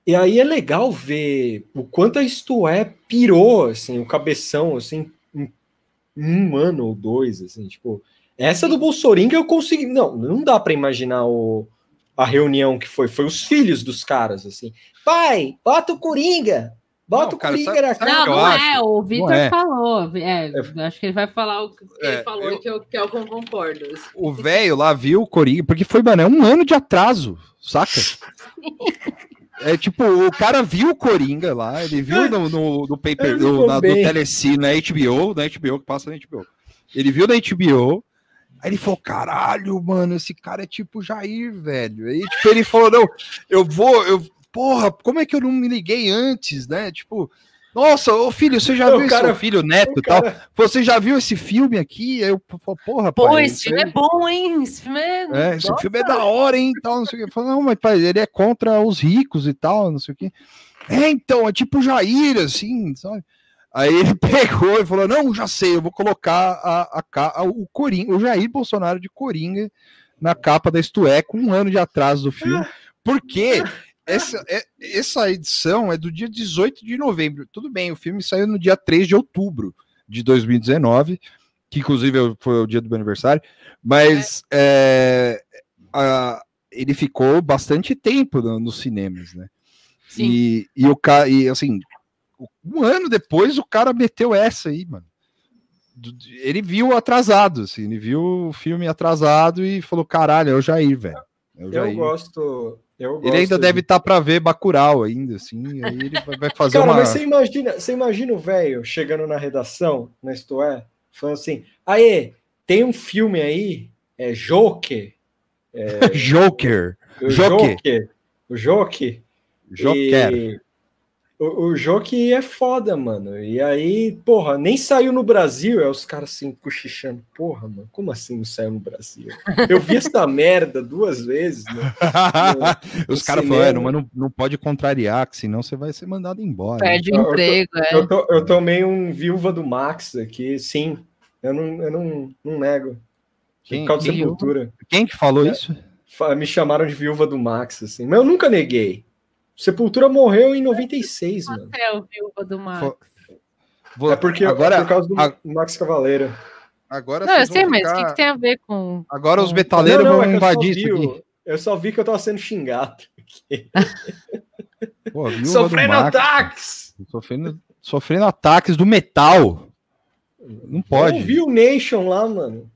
E aí é legal ver o quanto a Isto É pirou, assim, o cabeção, assim, um ano ou dois, assim, tipo... Essa do Bolsoringa eu consegui... Não, não dá para imaginar o, a reunião que foi. Foi os filhos dos caras, assim. Pai, bota o Coringa. Bota Não, o cara, Coringa sabe- na sabe Não, não acho? é. O Vitor é. falou. É, eu acho que ele vai falar o que É, ele falou eu- que eu, que eu concordo. O velho lá viu o Coringa, porque foi, mano, é um ano de atraso, saca? É tipo, o cara viu o Coringa lá, ele viu no, no, no paper, no, na, no. Telecine, na HBO, na HBO, que passa na HBO. Ele viu na HBO, aí ele falou, caralho, mano, esse cara é tipo Jair, velho. Aí, tipo, ele falou, não, eu vou, eu, porra, como é que eu não me liguei antes, né? Tipo, nossa, ô filho, você já O viu cara- seu filho neto O e tal? cara- Você já viu esse filme aqui? Aí eu, porra, Pô, pai, esse filme é bom, hein? Esse filme é. é, esse filme é da hora, hein? Tal, não sei o que. Falei, não, mas pai, ele é contra os ricos e tal, não sei o que. É, então, é tipo Jair, assim, sabe? Aí ele pegou e falou: Não, já sei, eu vou colocar a, a, a- o Coringa, o Jair Bolsonaro de Coringa na capa da Isto É, com um ano de atraso do filme, porque essa, é- essa edição é do dia 18 de novembro. Tudo bem, o filme saiu no dia 3 de outubro de 2019, que inclusive foi o dia do meu aniversário, mas é, a- ele ficou bastante tempo no- nos cinemas, né? Sim. E, e o cara, e assim, um ano depois o cara meteu essa aí, mano. Ele viu atrasado, assim, ele viu o filme atrasado e falou: caralho, é o Jair, velho. É Eu Jair. gosto. Eu Ele ainda deve de- estar para ver Bacurau ainda, assim, aí ele vai- fazer Cara, uma. mas você imagina, você imagina o velho chegando na redação, na Isto É, falando assim: Aê, tem um filme aí, é Joker. Joker. O Joker. Joker. O Joker. Joker. E O, o Joker é foda, mano. E aí, porra, nem saiu no Brasil. É os caras assim, cochichando. Porra, mano, como assim não saiu no Brasil? Eu vi essa merda duas vezes, né? Os no caras cinema. falaram, "É, mas não, não pode contrariar, que senão você vai ser mandado embora. Perde o Eu- eu tô- emprego, é. Eu, eu tomei um viúva do Max aqui, sim. Eu não, eu não, não nego. Quem- Por causa da quem- Sepultura. Quem que falou É. isso? Me chamaram de viúva do Max, assim. Mas eu nunca neguei. Sepultura morreu em 96, mano. É o viúva do Max. Fo- Vou- É porque agora, é por causa do a- Max Cavaleiro. agora Não, eu sei, mas o ficar- que, que tem a ver com. Agora os metaleiros Não, não, vão é invadir isso aqui. Eu só vi que eu tava sendo xingado. Pô, Sofrendo Max, ataques! Sofrendo, sofrendo ataques do metal. Não pode. Eu vi o Nation lá, mano.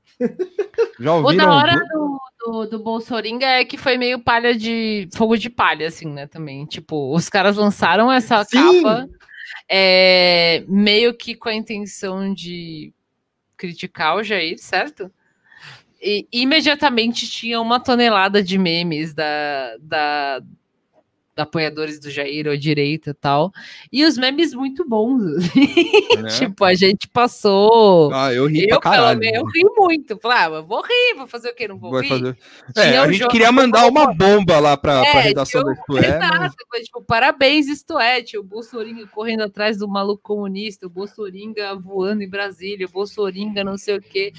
Já O ouviram? da hora do, do, do Bolsoringa é que foi meio palha de. fogo de palha, assim, né? Também. Tipo, os caras lançaram essa Sim. capa é, meio que com a intenção de criticar o Jair, certo? E imediatamente tinha uma tonelada de memes da, da, da apoiadores do Jair ou direita e tal. E os memes muito bons. Né? tipo, a gente passou. Ah, eu ri Eu, pra caralho. menos, eu ri muito. Falei, ah, mas vou rir, vou fazer o quê? Não vou Vai rir? fazer- É, a o gente jogo- queria mandar uma bomba lá pra, pra redação tinha da Isto É, mas- Exato, tipo, parabéns, isto é, tio, o Bolsoringa correndo atrás do maluco comunista, o Bolsoringa voando em Brasília, o Bolsoringa não sei o quê.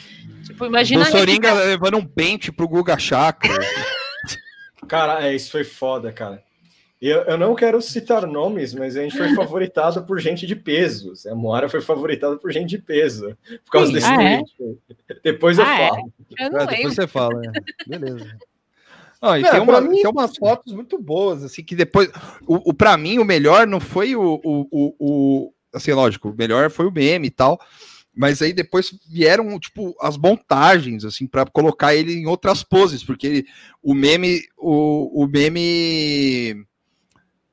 Tipo, imagina... a Bolsoringa levando um pente pro Guga Chakra. Cara, é, isso foi foda, cara. Eu, eu não quero citar nomes, mas a gente foi favoritado por gente de peso. A Moara foi favoritada por gente de peso. Por causa Sim. desse Ah, é? Depois eu Ah, é? falo. Eu não É, depois você fala, né? Beleza. Ah, e Não, tem, uma, mim- tem umas fotos muito boas, assim, que depois. O, o, pra mim, o melhor não foi o, o, o, o- Assim, lógico, o melhor foi o meme e tal. Mas aí depois vieram, tipo, as montagens, assim, para colocar ele em outras poses, porque ele, o meme. O, o meme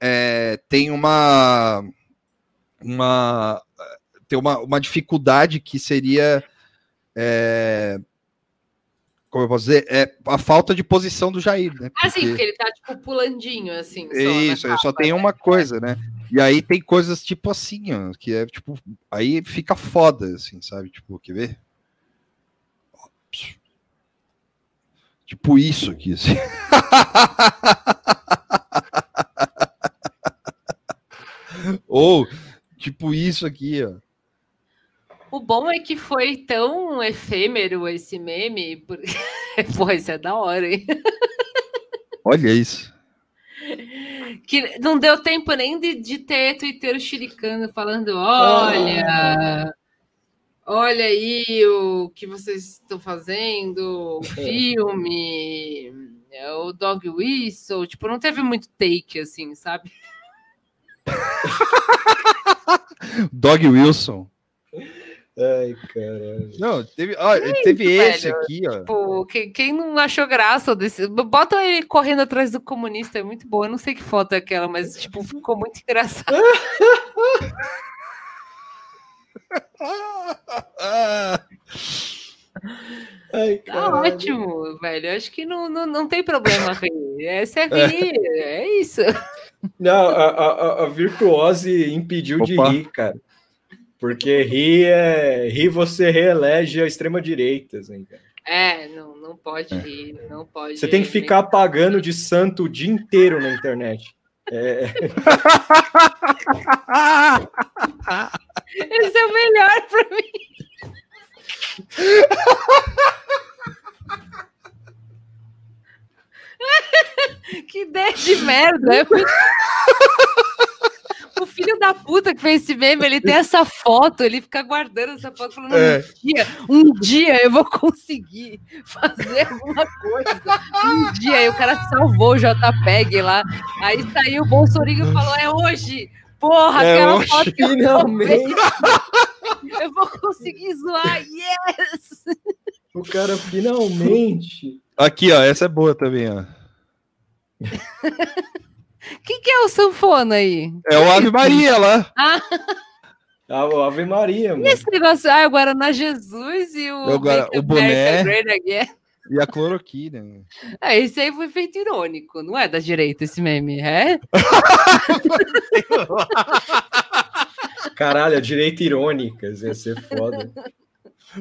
é, tem uma. Uma. Tem uma, uma dificuldade que seria. é, como eu posso dizer, é a falta de posição do Jair, né? Ah, sim, Porque- porque ele tá, tipo, pulandinho, assim. é isso, aí só capa, tem né? uma coisa, né? E aí tem coisas tipo assim, ó, que é tipo, aí fica foda, assim, sabe? Tipo, quer ver? Tipo isso aqui, assim. Ou, tipo isso aqui, ó. O bom é que foi tão efêmero esse meme. Por... Pô, isso é da hora, hein? Olha isso. Que não deu tempo nem de, de ter Twitter chiricando, falando: olha, olha aí o que vocês estão fazendo, o filme, é, o Dog Whistle. Tipo, não teve muito take, assim, sabe? Dog Wilson. Ai, caralho. Não, teve, ó, teve esse velho. aqui, ó. Pô, quem, quem não achou graça desse. Bota ele correndo atrás do comunista, é muito bom. Eu não sei que foto é aquela, mas, tipo, ficou muito engraçado. Ai, Tá ótimo, velho. Acho que não, não, não tem problema. Essa é rir, é isso. Não, a, a, a- virtuose impediu de Opa. rir, cara. Porque rir é. Rir você reelege a extrema-direita, assim, cara. É, não, não pode rir, não pode. Você tem que ficar apagando de santo o dia inteiro na internet. É, Esse é o melhor pra mim. que ideia de merda. O filho da puta que fez esse meme, ele tem essa foto, ele fica guardando essa foto, falando: É. um dia, um dia eu vou conseguir fazer alguma coisa. Um dia, aí o cara salvou o JPEG lá. Aí saiu o Bolsonaro e falou: é hoje. Porra, É aquela hoje. foto que eu finalmente, eu vou conseguir zoar, yes! o cara finalmente. Aqui, ó, essa é boa também, ó. Quem que é o sanfona aí? É o Ave Maria lá. Ah, A Ave Maria, mano. esse negócio, ah, o Guaraná Jesus e o, O Guara- o boné. E a cloroquina. Ah, esse aí foi feito irônico, não é da direita esse meme, é? Caralho, a direita irônica, ia ser foda.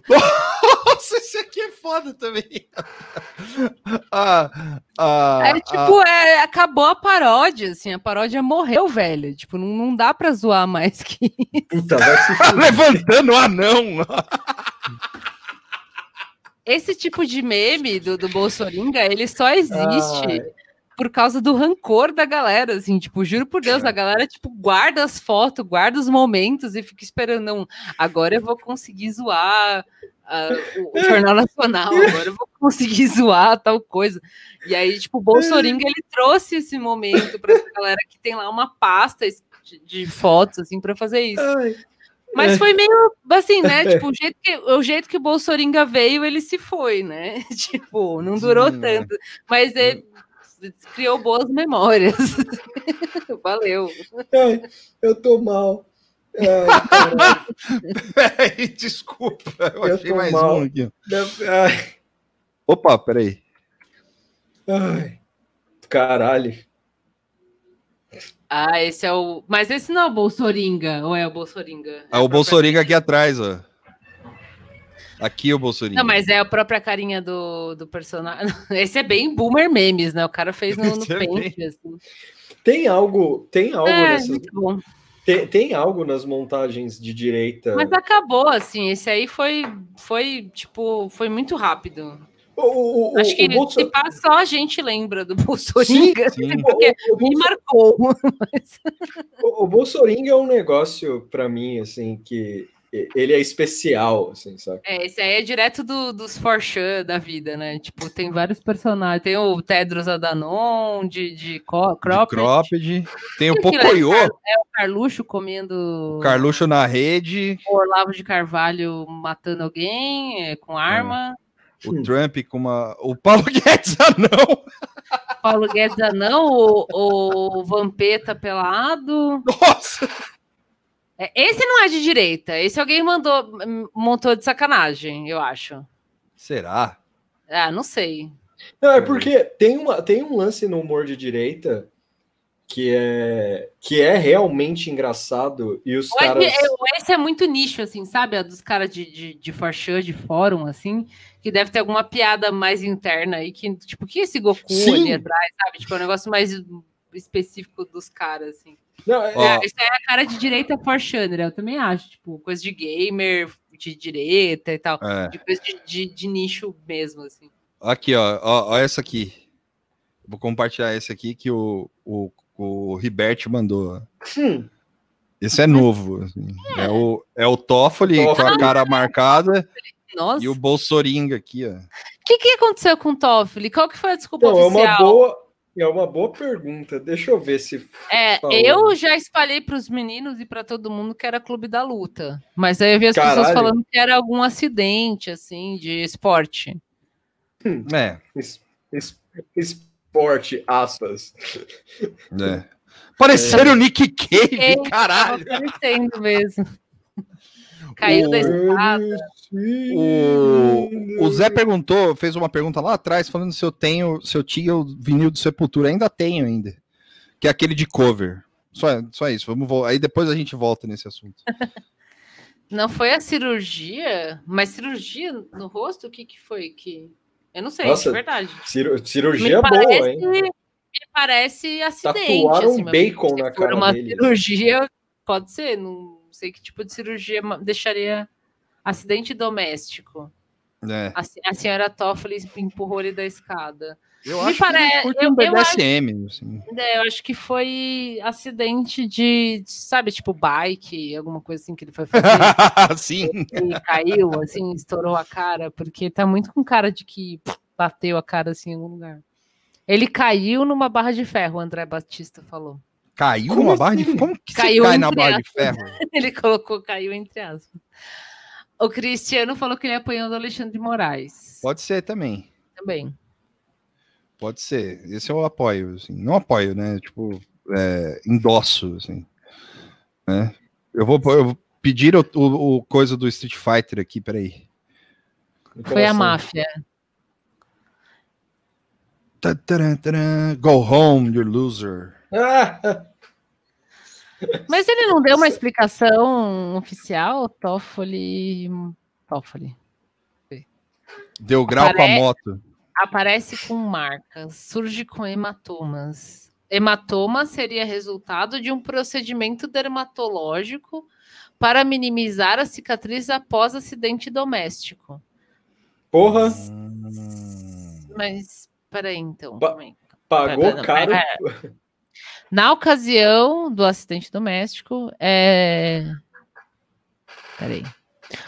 Nossa, esse aqui é foda também. ah, ah, É tipo, é, acabou a paródia, assim, a paródia morreu, velho. Tipo, não, não dá pra zoar mais que ah, fuder. levantando o anão. esse tipo de meme do, do Bolsoringa, ele só existe. Por causa do rancor da galera, assim, tipo, juro por Deus, a galera, tipo, guarda as fotos, guarda os momentos e fica esperando, não, agora eu vou conseguir zoar ah, o, o Jornal Nacional, agora eu vou conseguir zoar tal coisa. E aí, tipo, o Bolsoringa, ele trouxe esse momento pra essa galera que tem lá uma pasta de, de fotos, assim, pra fazer isso. Ai. Mas foi meio assim, né? Tipo, o jeito que o, jeito que o Bolsoringa veio, ele se foi, né? Tipo, não durou Sim, tanto. Mas ele criou boas memórias. Valeu. Ai, eu tô mal. Ai, caralho. Peraí, desculpa. Eu, Eu achei tô mais mal. um aqui. Ai, Opa, peraí. ai. Caralho. Ah, esse é o. Mas esse não é o Bolsoringa, ou é o Bolsoringa? Ah, o Bolsoringa aqui atrás, ó. Aqui o Bolsoringa. Não, mas é a própria carinha do, do personagem. Esse é bem boomer memes, né? O cara fez no, no é Paint, bem- assim. Tem algo, tem algo É, nessas, muito bom. tem, tem algo nas montagens de direita. Mas acabou, assim. Esse aí foi, foi tipo, foi muito rápido. O, o, Acho que o Bolso- se passa só a gente lembra do Bolsoringa, sim. porque o, o, me marcou. o, o Bolsoringa é um negócio pra mim assim que ele é especial, assim, sabe? É, esse aí é direto do, dos Forchan da vida, né? Tipo, tem vários personagens. Tem o Tedros Adanon, de, de co- De Cropped, Cropped. Tem o Aquilo é Pocoyo, o Carluxo comendo Carluxo na rede, o Olavo de Carvalho matando alguém é, com arma. o Trump com uma. O Paulo Guedes ah, não. Paulo Guedes Anão, o, o Vampeta pelado. Nossa! É, esse não é de direita. Esse alguém mandou, montou de sacanagem, eu acho. Será? Ah, não sei. Não, é porque tem, uma, tem um lance no humor de direita que é, que é realmente engraçado e os é caras. eu- esse é muito nicho, assim, sabe? A dos caras de, de, de forchan, de fórum, assim, que deve ter alguma piada mais interna aí, que, tipo, que esse Goku Sim. ali atrás, sabe? Tipo, é um negócio mais específico dos caras, assim. Não, é-. É, isso aí é a cara de direita forchan, né? Eu também acho, tipo, coisa de gamer, de direita e tal. É. De coisa de, de, de nicho mesmo, assim. Aqui, ó, ó, ó essa aqui. Vou compartilhar essa aqui que o, o, o Ribert mandou. Hum, Esse é novo. assim. É, o, é o Toffoli com a cara marcada Nossa, e o o Bolsoringa aqui, ó. que, que aconteceu com o Toffoli? Qual que foi a desculpa então, é oficial? uma boa. É uma boa pergunta. Deixa eu ver se. É, falou. eu já espalhei para os meninos e para todo mundo que era Clube da Luta. Mas aí eu vi as pessoas Caralho. falando que era algum acidente, assim, de esporte. É, Es- es- Esporte, aspas. é. Pareceram o Nick Cave, Tava caralho. aparecendo mesmo. Caiu da escada. O, o Zé perguntou, fez uma pergunta lá atrás, falando se eu tenho, se eu tinha o vinil do Sepultura. Ainda tenho ainda. Que é aquele de cover. Só, só isso. Vamos Aí depois a gente volta nesse assunto. Não foi a cirurgia? Mas cirurgia no rosto? O que, que foi que. Eu não sei, Nossa, de verdade. Cir- cirurgia me boa, parece, hein? me parece acidente. Tatuaram assim, um bacon se na for cara uma dele. cirurgia, pode ser. Não sei que tipo de cirurgia deixaria acidente doméstico. É. A, a senhora Toffoli empurrou ele da escada. Eu Me acho que eu- um eu acho- BDSM. assim. É, eu acho que foi acidente de, sabe, tipo bike, alguma coisa assim que ele foi fazer. Sim. e caiu, assim, estourou a cara, porque tá muito com cara de que bateu a cara assim em algum lugar. Ele caiu numa barra de ferro, o André Batista falou. Caiu Como numa barra de assim? Como que Caiu cai na barra de aspas. ferro? Ele colocou caiu entre aspas. O Cristiano falou que ele apanhou do Alexandre de Moraes. Pode ser também. Também. Pode ser. Esse eu apoio. Assim. Não apoio, né? Tipo, é, endosso. Assim. Né? Eu, vou, eu vou pedir o, o- o coisa do Street Fighter aqui, peraí. Foi a máfia. Go home, you loser. Mas ele não deu uma explicação oficial, Toffoli. Toffoli. Deu grau com a Apare- moto. Aparece com marcas, surge com hematomas. Hematoma seria resultado de um procedimento dermatológico para minimizar a cicatriz após acidente doméstico. porra, Mas, peraí, então. Pa- pagou Pera, não, caro. pera. Na ocasião do acidente doméstico, é... Peraí.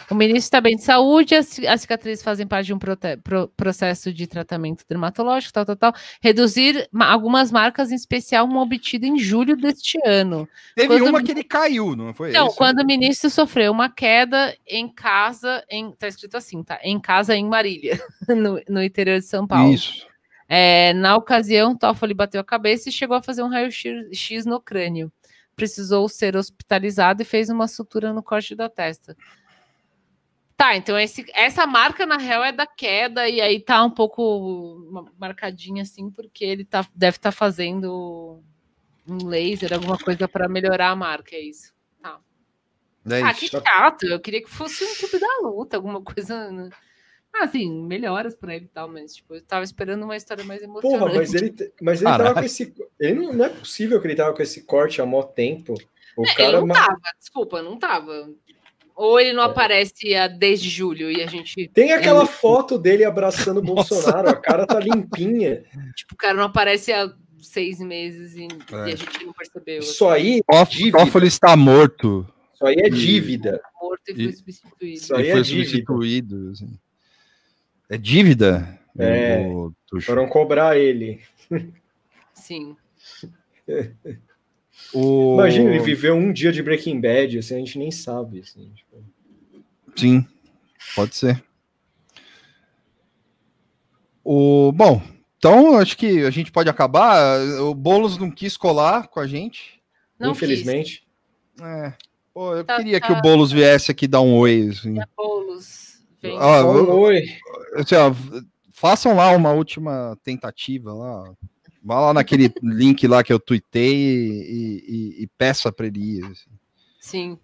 O ministro está bem de saúde, as, as cicatrizes fazem parte de um pro- processo de tratamento dermatológico, tal, tal, tal. Reduzir ma- algumas marcas, em especial uma obtida em julho deste ano. Teve Quando uma que ele caiu, não foi Então, isso? quando o ministro sofreu uma queda em casa, em, tá escrito assim, tá? Em casa em Marília, no, no interior de São Paulo. Isso. É, na ocasião, Toffoli bateu a cabeça e chegou a fazer um raio-x no crânio. Precisou ser hospitalizado e fez uma sutura no corte da testa. Tá, então esse- essa marca, na real, é da queda, e aí tá um pouco ma- marcadinha assim, porque ele tá, deve estar fazendo um laser, alguma coisa para melhorar a marca, é isso. É ah, isso. que chato. Eu queria que fosse um clube da luta, alguma coisa. Né? Ah, assim, melhoras pra ele e tal, mas tipo, eu tava esperando uma história mais emocionante. Porra, mas ele, mas ele Caralho. tava com esse. Ele não, não é possível que ele tava com esse corte há mó tempo. O É, cara. ele não ma- tava, desculpa, não tava. Ou ele não aparece há- desde julho e a gente. Tem aquela É. foto dele abraçando o. Bolsonaro, a cara tá limpinha. Tipo, o cara não aparece há seis meses e, É. e a gente não percebeu. assim, Isso aí, Toff- dívida. Toffoli está morto. isso aí é dívida. morto e foi E- substituído. Isso aí foi é dívida. substituído. assim. É dívida? É. o Tuxo? Foram cobrar ele. Sim. O- Imagina, ele viveu um dia de Breaking Bad, assim, a gente nem sabe. Assim, tipo. Sim, pode ser. O, bom, então acho que a gente pode acabar. O Boulos não quis colar com a gente. Não Infelizmente. É. Pô, eu Tá- queria que tá. o Boulos viesse aqui dar um oi. Assim. Boulos. Vem. Ah, um oi. Assim, ó, façam lá uma última tentativa lá. Vá lá naquele link lá que eu tuitei e, e- e peça para ele ir. assim. Sim.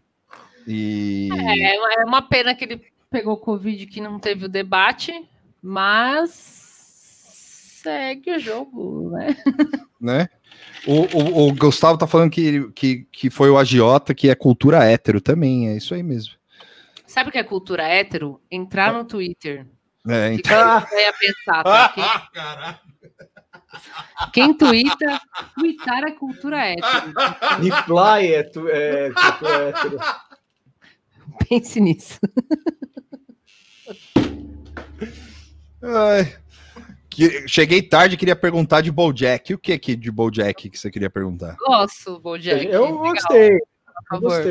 E É, é uma pena que ele pegou Covid que não teve o debate, mas segue o jogo, né? né? O, o, o Gustavo tá falando que, que, que foi o agiota, que é cultura hétero também, é isso aí mesmo. Sabe o que é cultura hétero? Entrar no Twitter. É, então, você ia pensar? Tá? Quem, quem twitta, twittar é cultura hétero. Reply é, tu, é, tu é hétero. Pense nisso. ai, Que- cheguei tarde e queria perguntar de Bojack. O que que de Bojack que você queria perguntar? Gosto, Bojack. eu legal, gostei, por favor.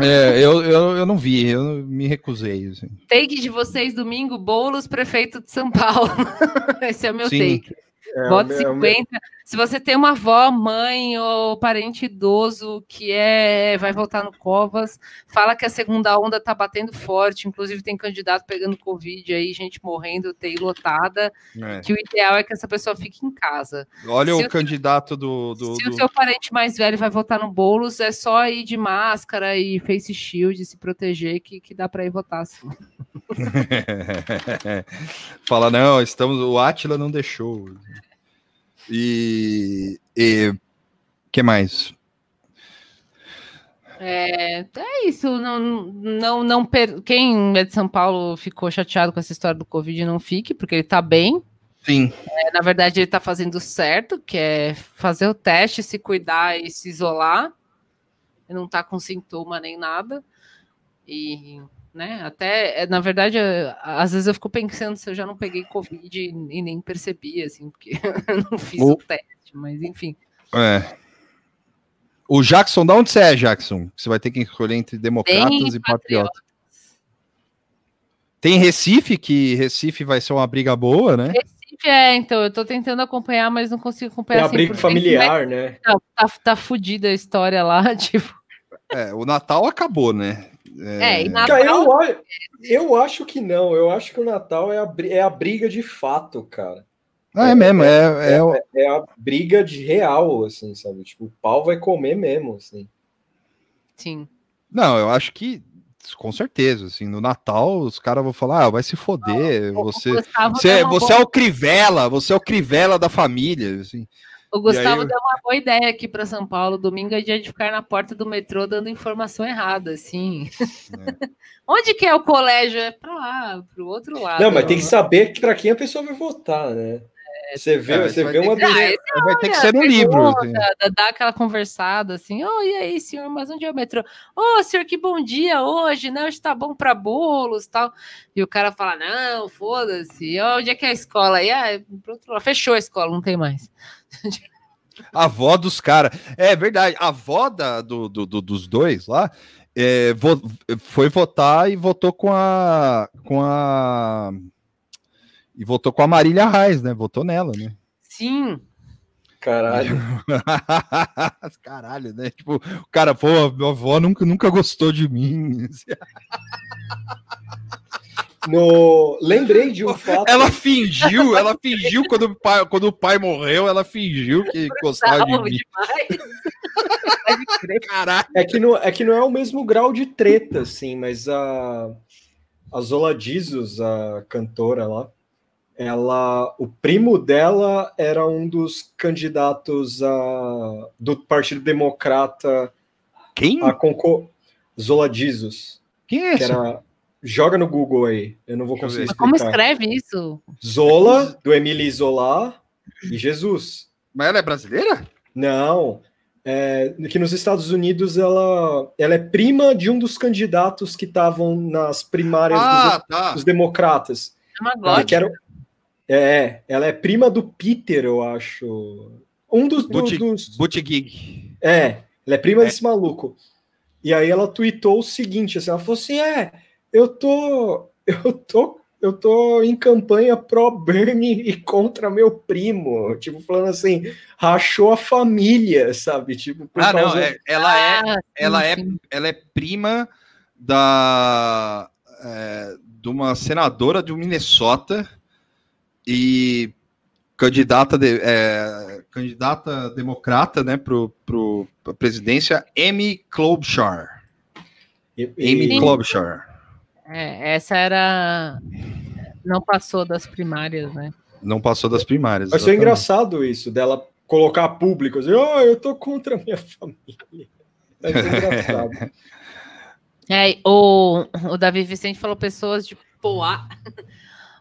É, eu, eu, eu não vi, eu me recusei. assim. Take de vocês domingo, Boulos, prefeito de São Paulo. Esse é o meu Sim. take. É, o meu- 50. Se você tem uma avó, mãe ou parente idoso que é vai votar no Covas, fala que a segunda onda tá batendo forte, inclusive tem candidato pegando Covid aí, gente morrendo, TI lotada, É. que o ideal é que essa pessoa fique em casa. Olha Se o candidato do. do- Se do- o seu parente mais velho vai votar no Boulos, é só ir de máscara e face shield, se proteger, que, que dá para ir votar. Sim. Fala, não, estamos. O Atila não deixou. E. e que mais? É, é isso. Não, não, não per... Quem é de São Paulo ficou chateado com essa história do Covid, não fique, porque ele tá bem. Sim. É, na verdade, ele tá fazendo certo, que é fazer o teste, se cuidar e se isolar. Ele não tá com sintoma nem nada. E, né, até, é, na verdade, às vezes eu fico pensando se eu já não peguei Covid e, e nem percebi, assim, porque eu não fiz O- o teste, mas enfim. É. O Jackson, da onde você é, Jackson? Você vai ter que escolher entre democratas Bem e patriotas. Tem Recife, que Recife vai ser uma briga boa, né? É, então, eu tô tentando acompanhar, mas não consigo É acompanhar. abrigo 100%, familiar, né? Tá, tá, tá fudida a história lá, tipo. É, o Natal acabou, né? É, e Cara, Natal. eu, a- eu acho que não. Eu acho que o Natal é a, é a briga de fato, cara. Ah, é mesmo, é, é, o- É a briga de real, assim, sabe? Tipo, o pau vai comer mesmo, assim. Sim. Não, eu acho que com certeza, assim, no Natal os caras vão falar, ah, vai se foder, você, você, você boa, é o Crivella, você é o Crivella da família, assim. O Gustavo aí eu- deu uma boa ideia aqui para São Paulo. Domingo é dia de ficar na porta do metrô dando informação errada, assim. Onde que é o colégio? É para lá, pro outro lado. Não, mas tem que saber que para quem a pessoa vai votar, né? Você vê, É, você vê uma que Ah, Vai ter que olha, ser no livro. assim. dá- aquela conversada assim, oh, e aí, senhor, mas onde é o metrô? Ô, senhor, que bom dia hoje, né? Hoje tá bom para bolos tal. E o cara fala, não, foda-se, onde é que é a escola? E ah, pro outro lado, fechou a escola, não tem mais. A avó dos caras. É verdade, a avó da, do, do- do- dos dois lá é, vo- foi votar e votou com a. com a. E votou com a Marília Reis, né? Votou nela, né? Sim, Caralho. Caralho, né? Tipo, o cara, pô, minha avó nunca, nunca gostou de mim. No... Lembrei de um fato. Ela fingiu, ela fingiu quando o pai, quando o pai morreu, ela fingiu que gostava de mim. É que, não, é que não é o mesmo grau de treta, assim, mas a, a Zola Jesus, a cantora lá, ela, o primo dela era um dos candidatos a, do Partido Democrata Quem? a concor... Zola Jesus, Quem é que esse? era... Joga no Google aí, eu não vou conseguir. Mas como explicar. escreve isso? Zola, do Emile Zola e Jesus. Mas ela é brasileira? Não, é, que nos Estados Unidos ela, ela é prima de um dos candidatos que estavam nas primárias Ah, dos, tá. dos democratas. É que era- é, ela é prima do Peter, eu acho. Um dos, do- Buti- dos Bootgig. é, ela é prima É. desse maluco. E aí ela tweetou o seguinte, assim, ela falou assim, é, eu tô, eu tô, eu tô em campanha pró Bernie e contra meu primo, tipo falando assim, rachou a família, sabe, tipo por Ah, não, é- ela é, Ah, sim, ela é, sim. ela é prima da é, de uma senadora do Minnesota e candidata de, é, candidata democrata, né, pro, pro pra presidência, Amy Klobuchar. e- e- Amy Klobuchar. É, essa era. Não passou das primárias, né? Não passou das primárias. Mas foi engraçado isso, dela colocar público, assim, oh, eu tô contra a minha família. Foi engraçado. É, o, o Davi Vicente falou pessoas de Poá.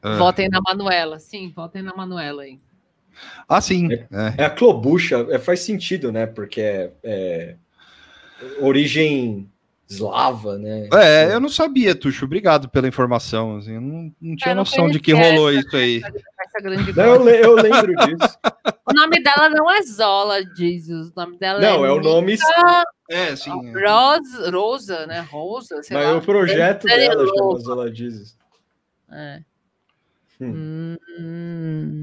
Ah. Votem na Manuela. Sim, votem na Manuela aí. Ah, sim. é. É a Klobucha, é, faz sentido, né? Porque é, é origem eslava, né? É, eu não sabia, Tuxo. Obrigado pela informação. assim, eu não, não tinha É, não noção de que conhecia rolou essa, isso aí. Essa Não, eu, eu lembro disso. O nome dela não é Zola Jesus, o nome dela Não, é é o nome. Mika É, sim. Rosa, Rosa, né? Rosa, sei Mas lá. o projeto Dani dela chama Zola Jesus. É. Hum,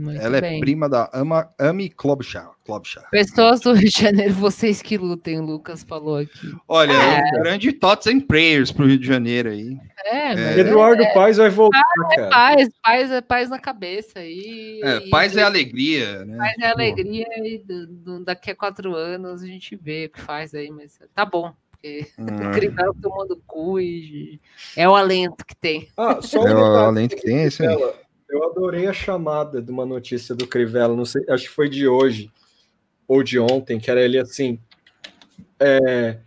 muito Ela é bem. prima da Ama, Ami Klobuchar. Klobuchar. Pessoas do Rio de Janeiro, vocês que lutem, o Lucas falou aqui. Olha, É. um grande thoughts and prayers pro Rio de Janeiro aí. É, É. Eduardo Paes vai voltar, é cara. paz, paz é paz na cabeça. E, É, e- paz é alegria, né? Paz é alegria e do- do- daqui a quatro anos a gente vê o que faz aí, mas tá bom. Porque o Hum. Crivella tomando cu e é o alento que tem. Ah, só um É o alento que tem esse aí. Crivella. Eu adorei a chamada de uma notícia do Crivella, não sei, acho que foi de hoje ou de ontem, que era ele assim. é,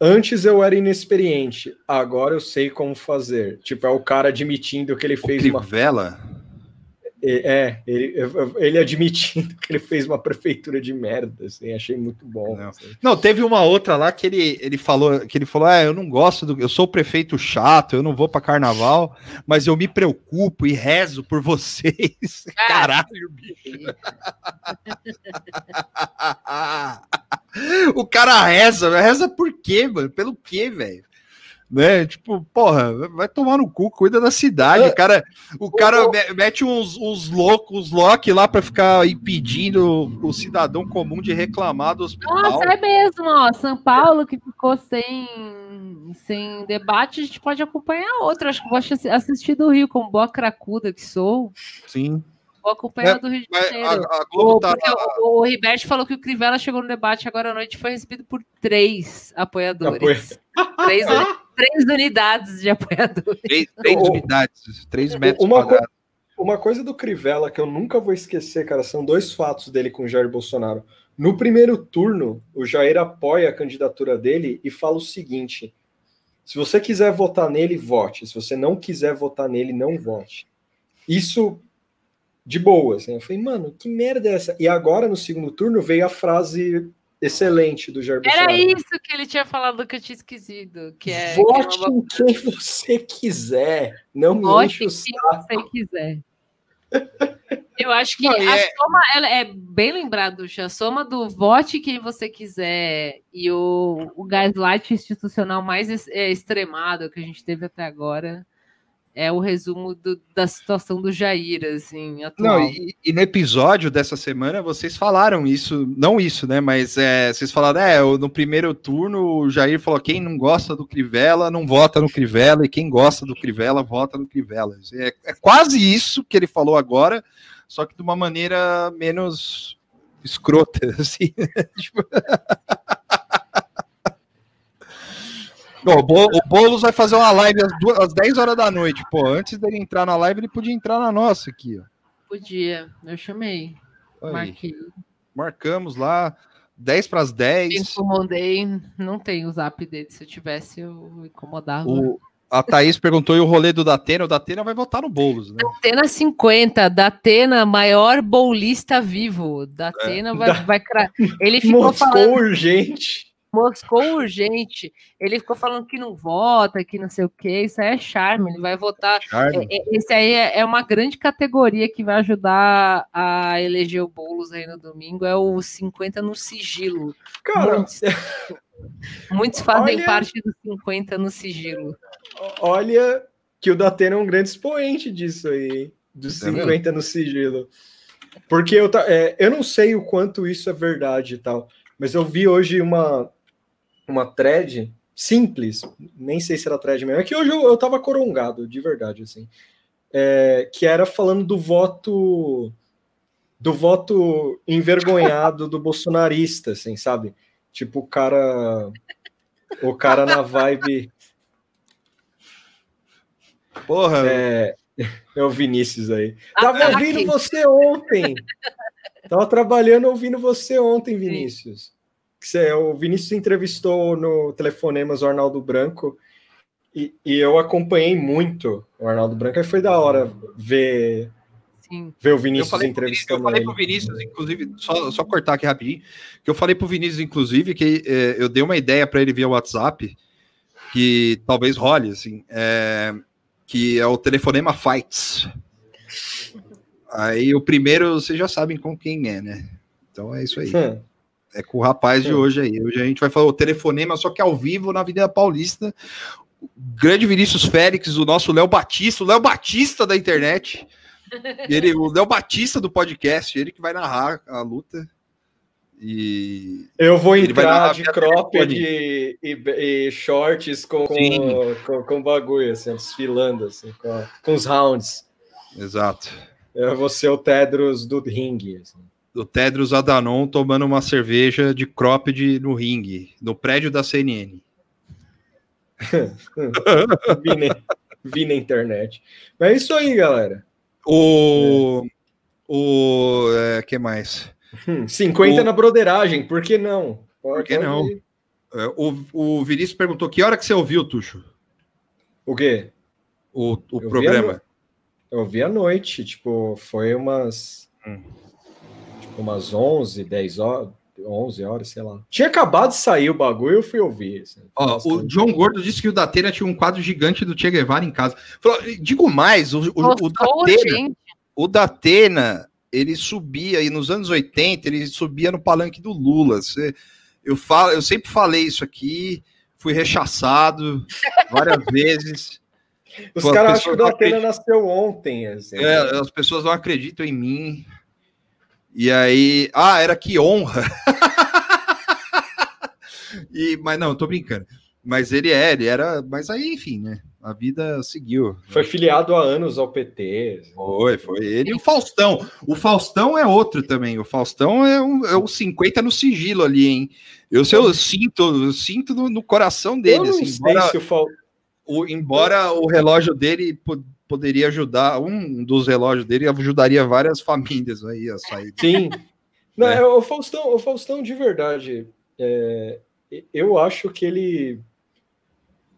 antes eu era inexperiente, agora eu sei como fazer. Tipo, é o cara admitindo que ele O fez uma. É, ele, ele admitindo que ele fez uma prefeitura de merda, assim, achei muito bom. Não. assim. Não, teve uma outra lá que ele, ele falou que ele falou: ah, eu não gosto do. Eu sou o prefeito chato, eu não vou para carnaval, mas eu me preocupo e rezo por vocês. Caralho, bicho. o cara reza, reza por quê, mano? Pelo quê, velho? Né? Tipo, porra, vai tomar no cu, cuida da cidade. O cara, o cara me- mete uns, uns loucos, uns lock lá para ficar impedindo o cidadão comum de reclamar do hospital. Nossa, é mesmo, ó. São Paulo que ficou sem, sem debate, a gente pode acompanhar outra. Acho que vou assi- assistir do Rio, como boa cracuda que sou. Sim. Vou acompanhar É, do Rio de Janeiro. a, a Globo O, tá. porque o, o Ribert falou que o Crivella chegou no debate agora à noite e foi recebido por três apoiadores. Três, uni- três unidades de apoiadores. Três, três unidades, três metros Uma, co- quadrados. uma coisa do Crivella que eu nunca vou esquecer, cara, são dois fatos dele com o Jair Bolsonaro. No primeiro turno, o Jair apoia a candidatura dele e fala o seguinte: se você quiser votar nele, vote. Se você não quiser votar nele, não vote. Isso de boa. Assim. Eu falei, mano, que merda é essa? E agora, no segundo turno, veio a frase excelente do Jair Era Bolsonaro. isso que ele tinha falado que eu tinha esquecido. Que é, que é Vote uma- em quem você quiser. Não me Vote enche o em saco. quem você quiser. Eu acho que Não, a é- soma ela é bem lembrado, a soma do vote quem você quiser e o, o gaslight institucional mais é, extremado que a gente teve até agora é o resumo do- da situação do Jair, assim, atual. Não, e, e no episódio dessa semana vocês falaram isso, não isso, né? Mas é, vocês falaram, é, no primeiro turno o Jair falou: quem não gosta do Crivella não vota no Crivella, e quem gosta do Crivella vota no Crivella. É, é quase isso que ele falou agora, só que de uma maneira menos escrota, assim. Tipo- Bom, o Bo- o Boulos vai fazer uma live às, duas- às 10 horas da noite. Pô, antes dele entrar na live, ele podia entrar na nossa aqui, ó. Podia, eu chamei, Aí. marquei, Marcamos lá, 10 para as 10. incomodei, não tem o zap dele, se eu tivesse eu incomodava. O, a Thaís perguntou e o rolê do Datena. O Datena vai votar no Boulos, né? Datena 50, Datena, maior bolista vivo. Datena vai, vai cra... Ele ficou Moscou falando, urgente. Moscou urgente. Ele ficou falando que não vota, que não sei o que. Isso aí é charme. Ele vai votar. Charme. É- é- Esse aí é é uma grande categoria que vai ajudar a eleger o Boulos aí no domingo. É o 50 no sigilo. Cara, Muitos, muitos fazem Olha- parte do 50 no sigilo. olha que o Datena é um grande expoente disso aí, hein? Dos Tá vendo? 50 no sigilo. Porque eu, é, eu não sei o quanto isso é verdade e tal, mas eu vi hoje uma, uma thread simples, nem sei se era thread mesmo, é que hoje eu, eu tava corongado, de verdade, assim, é, que era falando do voto do voto envergonhado do bolsonarista, assim, sabe? Tipo, o cara o cara na vibe Porra, É, é o Vinícius aí. Ah, Tava Ataque. ouvindo você ontem. Tava trabalhando ouvindo você ontem, Vinícius. Você- o Vinícius entrevistou no Telefonemas o Arnaldo Branco e, e eu acompanhei muito o Arnaldo Branco. Aí foi da hora ver, Sim. ver o Vinícius Vinícius- eu entrevistando falei ele. pro Vinícius, inclusive, só, só cortar aqui rapidinho, que eu falei pro Vinícius, inclusive, que é, eu dei uma ideia para ele via WhatsApp, que talvez role, assim, é, que é o Telefonema Fights. Aí o primeiro, vocês já sabem com quem é, né? Então é isso aí. É com o rapaz de hoje aí. Hoje a gente vai falar o telefonema, só que ao vivo na Avenida Paulista. O grande Vinícius Félix, o nosso Léo Batista, o Léo Batista da internet. Ele, o Léo Batista do podcast, ele que vai narrar a luta. E Eu vou entrar de cropped telefone. e, e shorts com, Sim. com, com, com bagulho, assim, desfilando, assim, com, com os rounds. exato. Eu vou ser o Tedros do ringue. Assim. O Tedros Adanon tomando uma cerveja de cropped no ringue, no prédio da CNN. Vi, na, vi na internet. Mas é isso aí, galera. O. O. É, que mais? Hum, 50 O- na broderagem, por que não? Por que não? ir. É, O, o Vinícius perguntou que hora que você ouviu, Tuxo? O quê? O, o vi programa. Eu vi à noite, tipo, foi umas. Hum. Umas 11, 10 horas. 11 horas, sei lá. Tinha acabado de sair o bagulho, eu fui ouvir. assim. Ó, o John Gordo disse que o Datena tinha um quadro gigante do Che Guevara em casa. Falou, digo mais, o, o, o Datena, gente? o Datena, ele subia aí nos anos 80, ele subia no palanque do Lula. Você- eu, falo, eu sempre falei isso aqui, fui rechaçado várias vezes. Os caras acham que o Datena acredita. nasceu ontem. Assim. É, as pessoas não acreditam em mim. E aí, ah, era que honra. e, mas não, tô brincando. Mas ele é, ele era. Mas aí, enfim, né? A vida seguiu. Foi filiado há anos ao PT. Foi, foi ele e o Faustão. O Faustão é outro também. O Faustão é um, é um 50 no sigilo ali, hein? Eu, sei, eu sinto, eu sinto no, no coração dele. Assim, embora, o embora o relógio dele poderia ajudar, um dos relógios dele ajudaria várias famílias aí a sair. Sim. Não, É. é, o, Faustão, o Faustão, de verdade, é, eu acho que ele.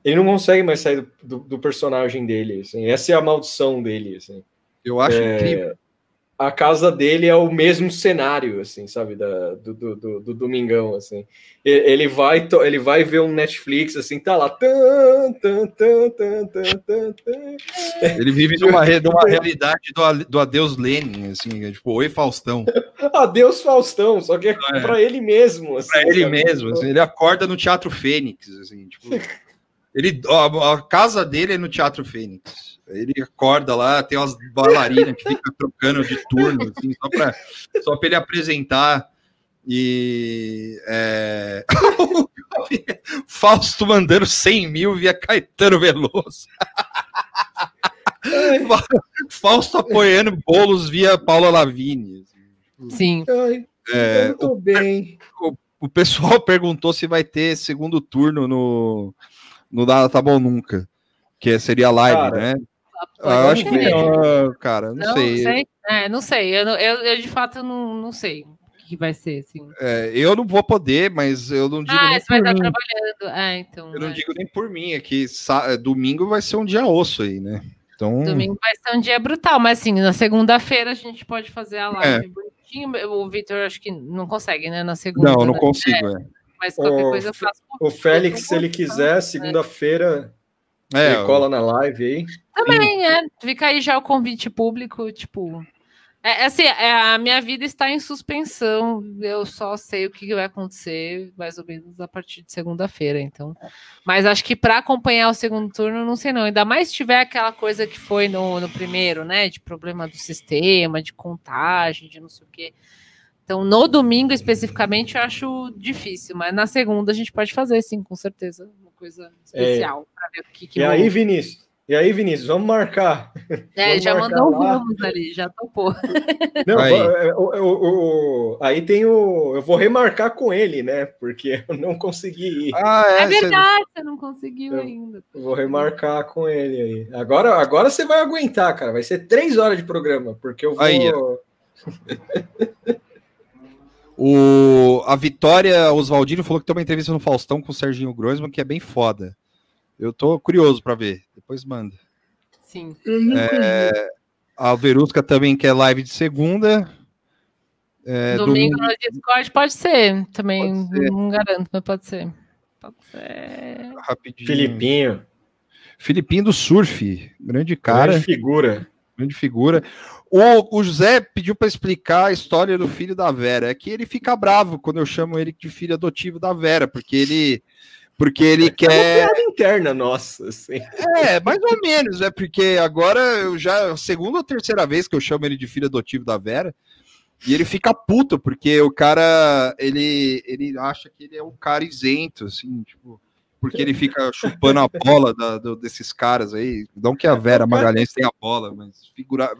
Ele não consegue mais sair do, do- do personagem dele. assim. Essa é a maldição dele. assim. Eu acho É, incrível. A casa dele é o mesmo cenário, assim, sabe, da, do, do, do- do Domingão, assim. Ele vai, ele vai ver um Netflix, assim, tá lá. Tan, tan, tan, tan, tan, tan. Ele vive numa, numa realidade do, do adeus Lenin, assim, é tipo, oi Faustão. Adeus, Faustão, só que é, É. pra ele mesmo. Assim, Pra ele sabe? mesmo, assim, ele acorda no Teatro Fênix, assim, tipo, ele, a, a casa dele é no Teatro Fênix. Ele acorda lá, tem umas bailarinas que ficam trocando de turno, assim, só pra, só pra ele apresentar. E é... Fausto mandando 100 mil via Caetano Veloso. Fausto apoiando bolos via Paula Lavigne. Sim. Ai, É, tô bem. o pessoal perguntou se vai ter segundo turno no, no Nada Tá Bom Nunca, que seria live, Cara, né? Ah, eu acho vamos que, cara, não, Não sei. sei. É, não sei. Eu, eu, eu, de fato não, não sei o que vai ser, assim. É, eu não vou poder, mas eu não digo Ah, nem você vai por estar mim. trabalhando. Ah, então. Eu não é. digo nem por mim, é que sa- domingo vai ser um dia osso aí, né? Então, Domingo vai ser um dia brutal, mas assim, na segunda-feira a gente pode fazer a live É. bonitinho. O Vitor acho que não consegue, né? Na segunda. não, não né? consigo. É, Mas qualquer O coisa eu faço. O Félix, se ele quiser, segunda-feira, é, ele cola na live aí. Também, é. Fica aí já o convite público, tipo. É, é assim, é, a minha vida está em suspensão. Eu só sei o que vai acontecer mais ou menos a partir de segunda-feira, então. Mas acho que para acompanhar o segundo turno, não sei não. Ainda mais se tiver aquela coisa que foi no, no primeiro, né? De problema do sistema, de contagem, de não sei o quê. Então, no domingo especificamente, eu acho difícil, mas na segunda a gente pode fazer, sim, com certeza. Coisa especial para ver o que, que E aí, Vinícius? E aí, Vinícius, vamos marcar. É, Vamos já marcar mandou um lá. vamos ali, já topou. Não, Aí. é, o- o- o- aí tem o. Eu vou remarcar com ele, né? Porque eu não consegui ir. Ah, É, é, verdade, você não conseguiu Eu- ainda. Eu vou remarcar com ele aí. Agora, agora você vai aguentar, cara. Vai ser três horas de programa, porque eu vou. Aí, O, a Vitória Oswaldino falou que tem uma entrevista no Faustão com o Serginho Groisman que é bem foda. Eu tô curioso pra ver. Depois manda. Sim. É, a Verusca também quer live de segunda. É, domingo, domingo- no Discord pode ser. Também Pode ser. não garanto, mas pode ser. Pode ser. rapidinho. Filipinho, Filipinho do Surf. Grande cara. grande figura. Grande figura. O, o José pediu para explicar a história do filho da Vera. É que ele fica bravo quando eu chamo ele de filho adotivo da Vera, porque ele porque ele É quer. piada interna nossa, assim. É, mais ou menos, é porque agora eu já. Segunda ou terceira vez que eu chamo ele de filho adotivo da Vera. E ele fica puto, porque o cara. Ele, ele acha que ele é um cara isento, assim, tipo. Porque ele fica chupando a bola da- do- desses caras aí. Não que a Vera Magalhães tenha a bola, mas figura,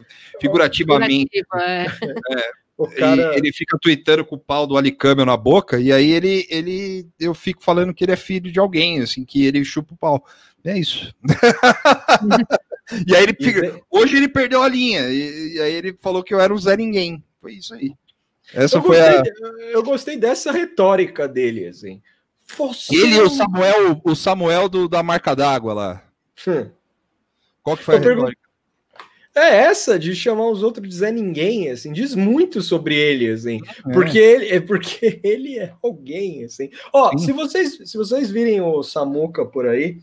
figurativamente. Figurativa, é. O E cara. ele fica tweetando com o pau do Alicâmio na boca, e aí ele, ele, eu fico falando que ele é filho de alguém, assim, que ele chupa o pau. É isso. e aí ele fica, hoje ele perdeu a linha, e, e aí ele falou que eu era um Zé Ninguém. Foi isso aí. Essa Eu foi gostei, a. eu gostei dessa retórica dele, assim. Ele e o Samuel, o Samuel do, da marca d'água lá. Hum. Qual que foi a Eu pergun- retórica? É essa de chamar os outros de Zé Ninguém, assim, diz muito sobre ele, assim, É. porque ele é porque ele é alguém, assim. Ó, Sim. se vocês se vocês virem o Samuca por aí,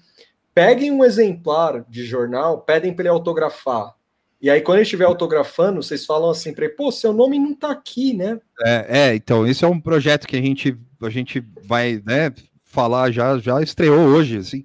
peguem um exemplar de jornal, pedem para ele autografar. E aí quando ele estiver autografando, vocês falam assim para ele, pô, seu nome não tá aqui, né? É, é, então, esse é um projeto que a gente, a gente vai, né, falar, já, já estreou hoje, assim.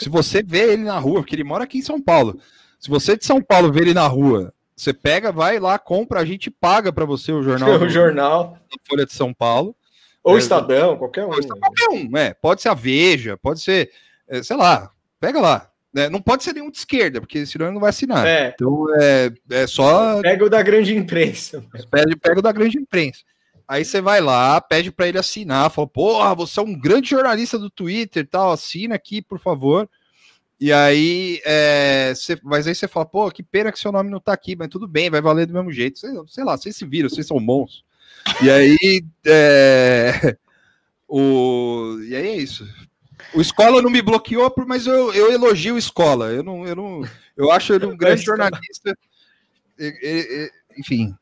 Se você vê ele na rua, porque ele mora aqui em São Paulo, se você de São Paulo vê ele na rua, você pega, vai lá, compra, a gente paga para você o jornal, o jornal da Folha de São Paulo. ou É, Estadão, qualquer um. Qualquer um, é, pode ser a Veja, pode ser, é, sei lá, pega lá. Né, Não pode ser nenhum de esquerda, porque senão ele não vai assinar. É, Então é, é só pega o da grande imprensa. pede, pega o da grande imprensa. Aí você vai lá, pede para ele assinar, fala, porra, você é um grande jornalista do Twitter e tal, assina aqui, por favor. E aí, é, você- mas aí você fala, pô, que pena que seu nome não tá aqui, mas tudo bem, vai valer do mesmo jeito. Sei, sei lá, vocês se viram, vocês são bons. E aí, é, o, e aí é isso. O Escola não me bloqueou, por- mas eu, eu elogio o Escola. Eu não, eu não, eu acho ele um grande jornalista. E- e- e- enfim,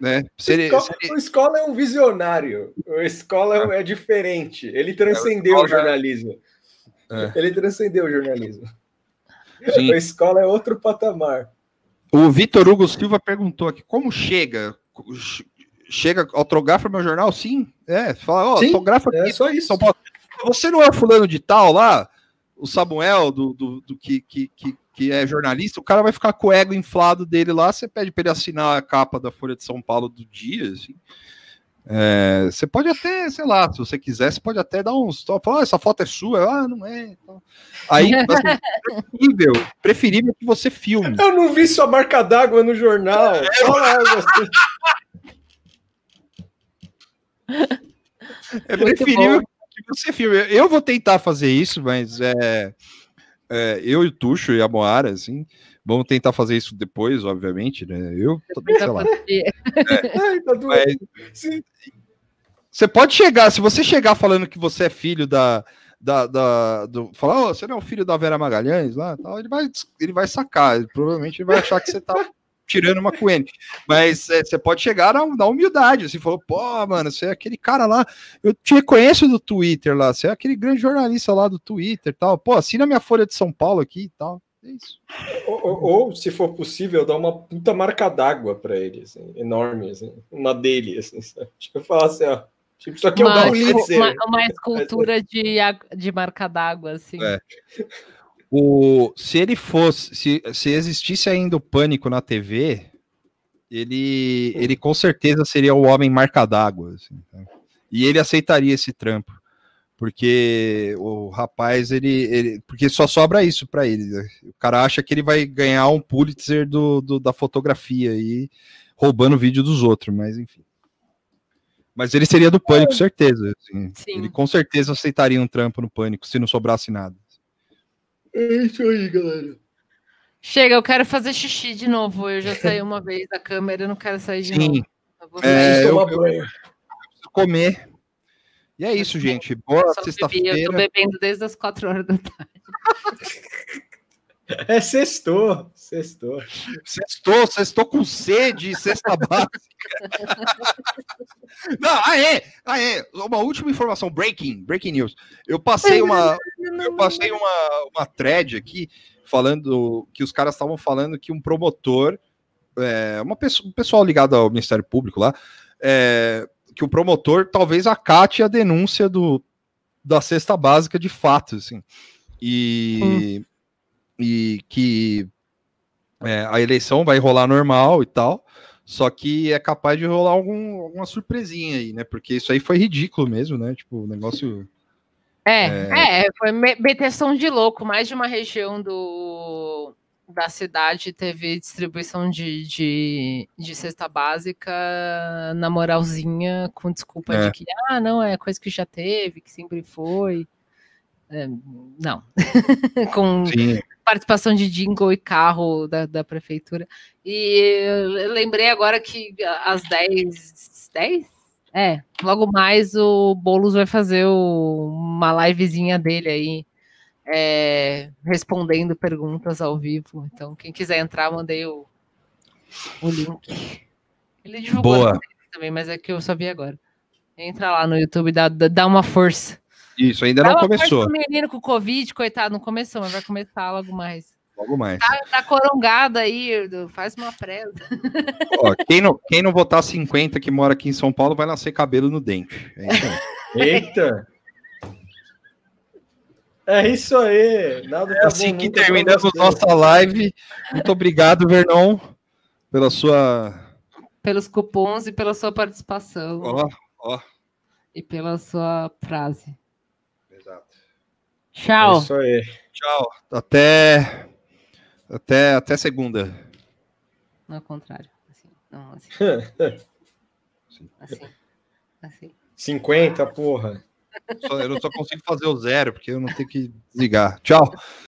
né? Se ele- Escola, se ele- O Escola é um visionário. O Escola é, é diferente. Ele transcendeu Escola- o jornalismo. É. Ele transcendeu o jornalismo. Sim. A escola é outro patamar. O Vitor Hugo Silva perguntou aqui, como chega? Ch- Chega, autografa meu jornal? Sim. É, fala, ó, Sim, autografa É aqui. só isso. São Paulo. Você não é fulano de tal lá? O Samuel, do, do, do que, que, que, que é jornalista, o cara vai ficar com o ego inflado dele lá, você pede para ele assinar a capa da Folha de São Paulo do dia, assim. É, você pode até, sei lá, se você quiser, você pode até dar uns. Falar, "Ah, essa foto é sua, ah, não é. então. Aí, assim, preferível, preferível que você filme. Eu não vi sua marca d'água no jornal. Algo assim. É preferível que você filme. Eu vou tentar fazer isso, mas é, é, eu e o Tuxo e a Moara, assim, vamos tentar fazer isso depois, obviamente, né? Eu, tô- sei lá. Ai, tá. Mas você pode chegar, se você chegar falando que você é filho da. Da, da, do, falar, "Ô, você não é o filho da Vera Magalhães lá, tal, ele vai, ele vai sacar, ele, provavelmente ele vai achar que você tá tirando uma com ele. Mas é, você pode chegar na, na humildade, assim, falou, pô, mano, você é aquele cara lá, eu te reconheço do Twitter lá, você é aquele grande jornalista lá do Twitter e tal, pô, assina minha Folha de São Paulo aqui e tal. É isso. Ou, ou- ou, se for possível, dar uma puta marca d'água pra ele, assim, enorme, assim, uma dele, assim, sabe? Tipo, falar assim, ó. Tipo, isso aqui é Uma, Pulitzer. uma, uma escultura de, de marca d'água, assim. É. O, se ele fosse, se, se existisse ainda o pânico na TV, ele, ele com certeza seria o homem marca d'água. assim, tá? E ele aceitaria esse trampo. Porque o rapaz, ele, ele. Porque só sobra isso para ele. né? O cara acha que ele vai ganhar um Pulitzer do, do- da fotografia aí, roubando o vídeo dos outros, mas enfim. Mas ele seria do pânico, certeza. assim. Sim. Ele com certeza aceitaria um trampo no pânico se não sobrasse nada. É isso aí, galera. Chega, eu quero fazer xixi de novo. Eu já saí uma vez da câmera, eu não quero sair de Sim, novo. Eu vou É, eu- tomar eu- banho. preciso comer. E é isso, gente. Boa bebi, eu tô sexta-feira. bebendo desde as quatro horas da tarde. É sextou, sextou. Sextou, sextou com sede, sexta básica. Não, aê, aê, uma última informação, breaking, breaking news. Eu passei uma, eu passei uma, uma thread aqui falando que os caras estavam falando que um promotor é, uma pessoa, um pessoal ligado ao Ministério Público lá, é, que o promotor talvez acate a denúncia do, da cesta básica de fato, assim, e, e que é, a eleição vai rolar normal e tal, só que é capaz de rolar algum, alguma surpresinha aí, né? Porque isso aí foi ridículo mesmo, né? Tipo, o negócio. É, é, foi me- meteção de louco. Mais de uma região do, da cidade teve distribuição de, de, de cesta básica na moralzinha, com desculpa É. de que, ah, não, é coisa que já teve, que sempre foi. Não. com Sim, participação de jingle e carro da, da prefeitura. E eu lembrei agora que às 10. 10? É, logo mais o Boulos vai fazer o- uma livezinha dele aí, é, respondendo perguntas ao vivo. Então, quem quiser entrar, mandei o, o link. Ele divulgou Boa. também, mas é que eu só vi agora. Entra lá no YouTube, dá dá uma força. Isso ainda não começou. pro menino com Covid, coitado, não começou, mas vai começar logo mais. Logo mais. Tá, tá corongada aí, faz uma presa. Ó, quem, não, quem não votar 50 que mora aqui em São Paulo vai nascer cabelo no dente. É isso aí. Eita! É isso aí. Nada É tá assim bom que terminamos nossa live. Muito obrigado, Vernon, pela sua. Pelos cupons e pela sua participação. Ó, ó. E pela sua frase. Exato. É Tchau. isso aí. Tchau. Até. Até, até segunda. Não, ao contrário. Assim, não, assim. Assim. Assim. 50, porra. Só- eu só consigo fazer o zero, porque eu não tenho que desligar. Tchau.